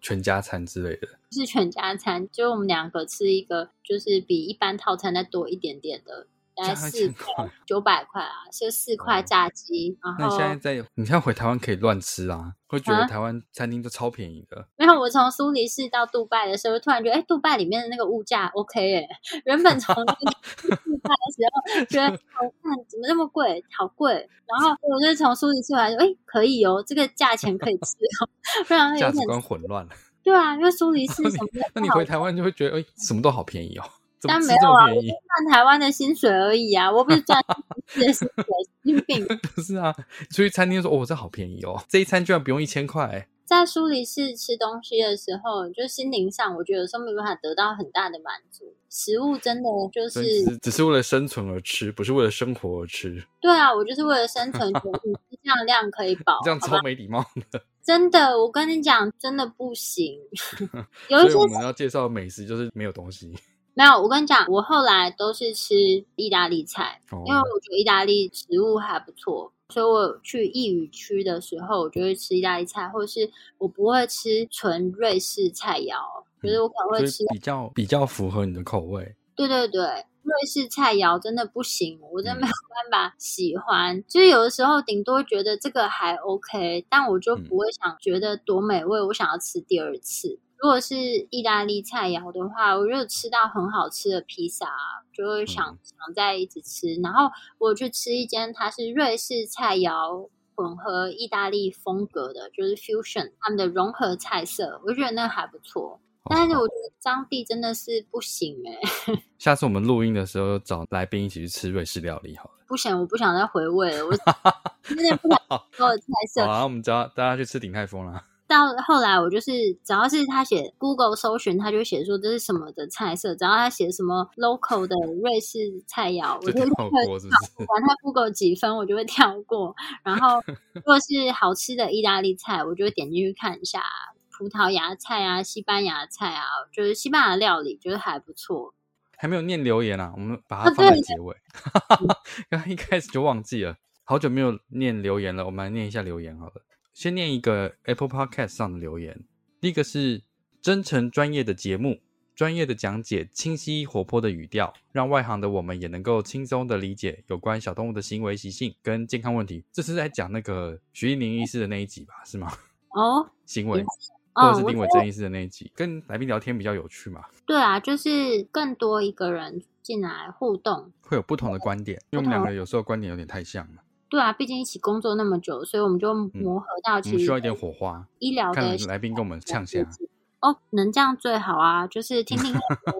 [SPEAKER 1] 全家餐之类的。
[SPEAKER 2] 是全家餐，就我们两个吃一个，就是比一般套餐再多一点点的，大概四
[SPEAKER 1] 块
[SPEAKER 2] 九百块啊，是四块
[SPEAKER 1] 哦
[SPEAKER 2] 炸鸡，然
[SPEAKER 1] 那你现在在，你现在回台湾可以乱吃啊，会觉得
[SPEAKER 2] 啊
[SPEAKER 1] 台湾餐厅都超便宜的。
[SPEAKER 2] 没有我从苏黎世到杜拜的时候，突然觉得，哎，杜拜里面的那个物价 OK 哎，原本从 那个杜拜的时候觉得，好看怎么那么贵，好贵，然后我就从苏黎世回来说，哎，可以哦，这个价钱可以吃哦，不然有点
[SPEAKER 1] 价值观混乱了。
[SPEAKER 2] 对啊，因为苏黎世什么
[SPEAKER 1] 那你回台湾就会觉得，哎、什么都好便宜哦，
[SPEAKER 2] 但没有啊，我赚台湾的薪水而已啊，我不是赚苏黎世的薪水，神经病。
[SPEAKER 1] 不是啊，出去餐厅说，哦，这好便宜哦，这一餐居然不用一千块。
[SPEAKER 2] 在苏黎世吃东西的时候，就心灵上，我觉得有时候没办法得到很大的满足。食物真的就是，
[SPEAKER 1] 只只是为了生存而吃，不是为了生活而吃，
[SPEAKER 2] 对啊，我就是为了生存，觉得你吃这样量可以饱，
[SPEAKER 1] 这样超没礼貌的。
[SPEAKER 2] 真的，我跟你讲，真的不行。有一些
[SPEAKER 1] 我们要介绍的美食就是没有东西。
[SPEAKER 2] 没有，我跟你讲，我后来都是吃意大利菜，
[SPEAKER 1] 哦
[SPEAKER 2] 因为我觉得意大利食物还不错，所以我去义语区的时候，我就会吃意大利菜，或者是我不会吃纯瑞士菜肴，就是我可能会吃
[SPEAKER 1] 比较比较符合你的口味。
[SPEAKER 2] 对对对，瑞士菜肴真的不行，我真没有办法喜欢。就是有的时候顶多觉得这个还 OK，但我就
[SPEAKER 1] 嗯
[SPEAKER 2] 不会想觉得多美味，我想要吃第二次。如果是意大利菜肴的话，我就吃到很好吃的披萨，就会想、
[SPEAKER 1] 嗯
[SPEAKER 2] 想再一直吃。然后我去吃一间，它是瑞士菜肴混合意大利风格的，就是 fusion 他们的融合菜色，我就觉得那个还不错。但是
[SPEAKER 1] 哦
[SPEAKER 2] 我觉得张帝真的是不行哎、
[SPEAKER 1] 下次我们录音的时候找来宾一起去吃瑞士料理好了。
[SPEAKER 2] 不行，我不想再回味了，我 真的不想所有菜色。
[SPEAKER 1] 好啊，我们叫大家去吃鼎泰丰啦。
[SPEAKER 2] 到后来，我就是只要是他写 Google 搜寻，他就写说这是什么的菜色，只要他写什么 local 的瑞士菜肴，我
[SPEAKER 1] 就
[SPEAKER 2] 就
[SPEAKER 1] 跳过是？
[SPEAKER 2] 管他 Google 几分，我就会跳过。然后 如果是好吃的意大利菜，我就会点进去看一下。葡萄牙菜啊，西班牙菜啊，就是西班牙料理，就是还不错。
[SPEAKER 1] 还没有念留言啊，我们把
[SPEAKER 2] 啊
[SPEAKER 1] 它放在结尾。刚刚一开始就忘记了，好久没有念留言了，我们来念一下留言好了。先念一个 Apple Podcast 上的留言，第一个是真诚专业的节目，专业的讲解，清晰活泼的语调，让外行的我们也能够轻松的理解有关小动物的行为习性跟健康问题。这是在讲那个徐一宁医师的那一集吧？是吗？
[SPEAKER 2] 哦，
[SPEAKER 1] 行为。
[SPEAKER 2] 哦
[SPEAKER 1] 或者是丁
[SPEAKER 2] 我
[SPEAKER 1] 伟正医师的那一集，跟来宾聊天比较有趣嘛，
[SPEAKER 2] 对啊，就是更多一个人进来互动。
[SPEAKER 1] 会有不同的观点，因为我们两个有时候观点有点太像了。
[SPEAKER 2] 对啊，毕竟一起工作那么久，所以我们就磨合到
[SPEAKER 1] 我们
[SPEAKER 2] 其实
[SPEAKER 1] 需要一点火花，
[SPEAKER 2] 医疗的
[SPEAKER 1] 来宾跟我们呛下，
[SPEAKER 2] 哦，能这样最好啊，就是听听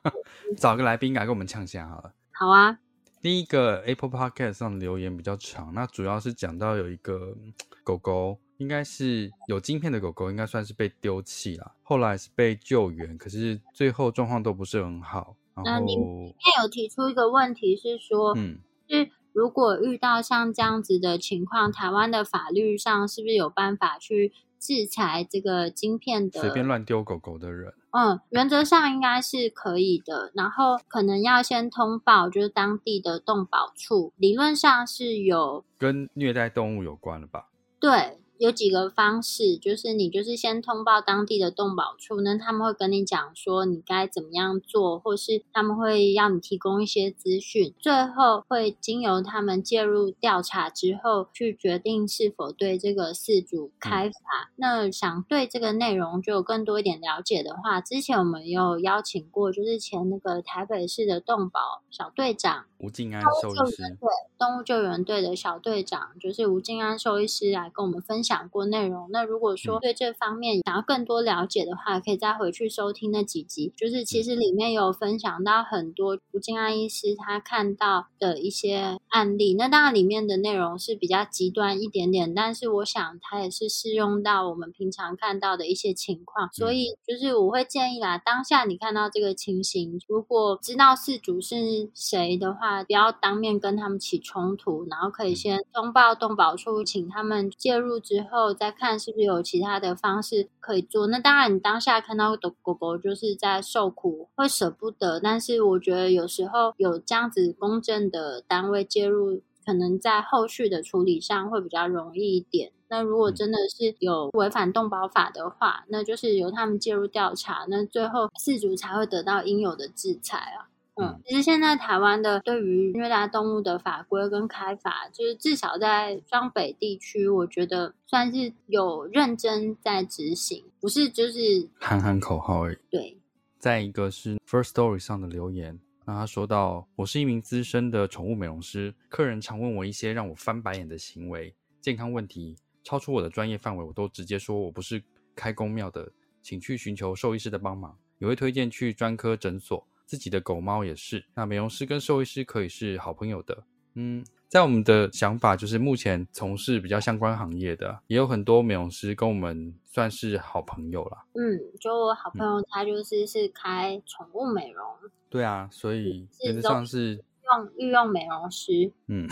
[SPEAKER 1] 找个来宾来跟我们呛下好了。
[SPEAKER 2] 好啊。
[SPEAKER 1] 第一个 Apple Podcast 上留言比较长，那主要是讲到有一个嗯狗狗，应该是有晶片的狗狗，应该算是被丢弃了，后来是被救援，可是最后状况都不是很好。
[SPEAKER 2] 那你那有提出一个问题是说，
[SPEAKER 1] 嗯，
[SPEAKER 2] 是如果遇到像这样子的情况，台湾的法律上是不是有办法去制裁这个晶片的？
[SPEAKER 1] 随便乱丢狗狗的人，
[SPEAKER 2] 嗯，原则上应该是可以的，然后可能要先通报，就是当地的动保处，理论上是有
[SPEAKER 1] 跟虐待动物有关了吧？
[SPEAKER 2] 对。有几个方式，就是你就是先通报当地的动保处，那他们会跟你讲说你该怎么样做，或是他们会要你提供一些资讯，最后会经由他们介入调查之后，去决定是否对这个事主开罚。那想对这个内容就有更多一点了解的话，之前我们有邀请过，就是前那个台北市的动保小队长
[SPEAKER 1] 吴静安兽医师
[SPEAKER 2] 救援，队动物救援队的小队长，就是吴静安兽医师来跟我们分享过内容。那如果说
[SPEAKER 1] 嗯
[SPEAKER 2] 对这方面想要更多了解的话，可以再回去收听那几集。就是其实里面有分享到很多吴静安医师他看到的一些案例。那当然里面的内容是比较极端一点点，但是我想它也是适用到我们平常看到的一些情况。所以就是我会建议啦，当下你看到这个情形，如果知道事主是谁的话，不要当面跟他们起冲突，然后可以先通报动保处，请他们介入之后，再看是不是有其他的方式可以做。那当然，你当下看到的狗狗就是在受苦，会舍不得，但是我觉得有时候有这样子公正的单位介入。可能在后续的处理上会比较容易一点。那如果真的是有违反动保法的话，那就是由他们介入调查，那最后事主才会得到应有的制裁啊。嗯
[SPEAKER 1] 嗯，
[SPEAKER 2] 其实现在台湾的对于虐待动物的法规跟开法，就是至少在双北地区，我觉得算是有认真在执行，不是就是
[SPEAKER 1] 喊喊口号而已。
[SPEAKER 2] 对，
[SPEAKER 1] 再一个是 First Story 上的留言，那他说到：“我是一名资深的宠物美容师，客人常问我一些让我翻白眼的行为、健康问题，超出我的专业范围，我都直接说我不是开公庙的，请去寻求兽医师的帮忙，也会推荐去专科诊所。自己的狗猫也是，那美容师跟兽医师可以是好朋友的。嗯，在我们的想法，就是目前从事比较相关行业的，也有很多美容师跟我们算是好朋友啦。
[SPEAKER 2] 嗯，就我好朋友他就是是开宠物美容，
[SPEAKER 1] 对啊，所以
[SPEAKER 2] 是
[SPEAKER 1] 原则上是
[SPEAKER 2] 用御用美容师。
[SPEAKER 1] 嗯，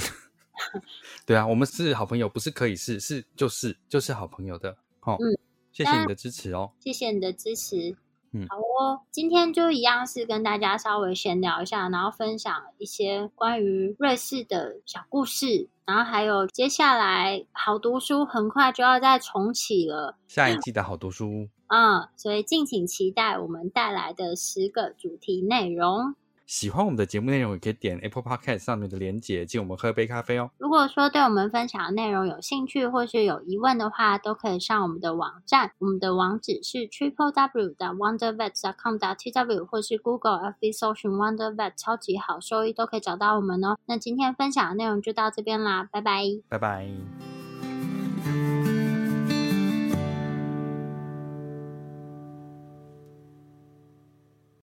[SPEAKER 1] 对啊，我们是好朋友，不是可以是，是就是就是好朋友的。好、
[SPEAKER 2] 嗯
[SPEAKER 1] 谢谢你的支持哦。
[SPEAKER 2] 谢谢你的支持。
[SPEAKER 1] 嗯。
[SPEAKER 2] 好哦，今天就一样是跟大家稍微闲聊一下，然后分享一些关于瑞士的小故事，然后还有接下来好读书很快就要再重启了，
[SPEAKER 1] 下一季的好读书。屋，
[SPEAKER 2] 嗯，所以敬请期待我们带来的十个主题内容。
[SPEAKER 1] 喜欢我们的节目内容，也可以点 Apple Podcast 上面的连结，请我们喝杯咖啡哦。
[SPEAKER 2] 如果说对我们分享的内容有兴趣或是有疑问的话，都可以上我们的网站，我们的网址是 triple w 的 wondervet.com 的 tw，或是 Google FB 搜寻 Wonder Vet 超级好收益都可以找到我们哦。那今天分享的内容就到这边啦，拜拜。
[SPEAKER 1] 拜拜。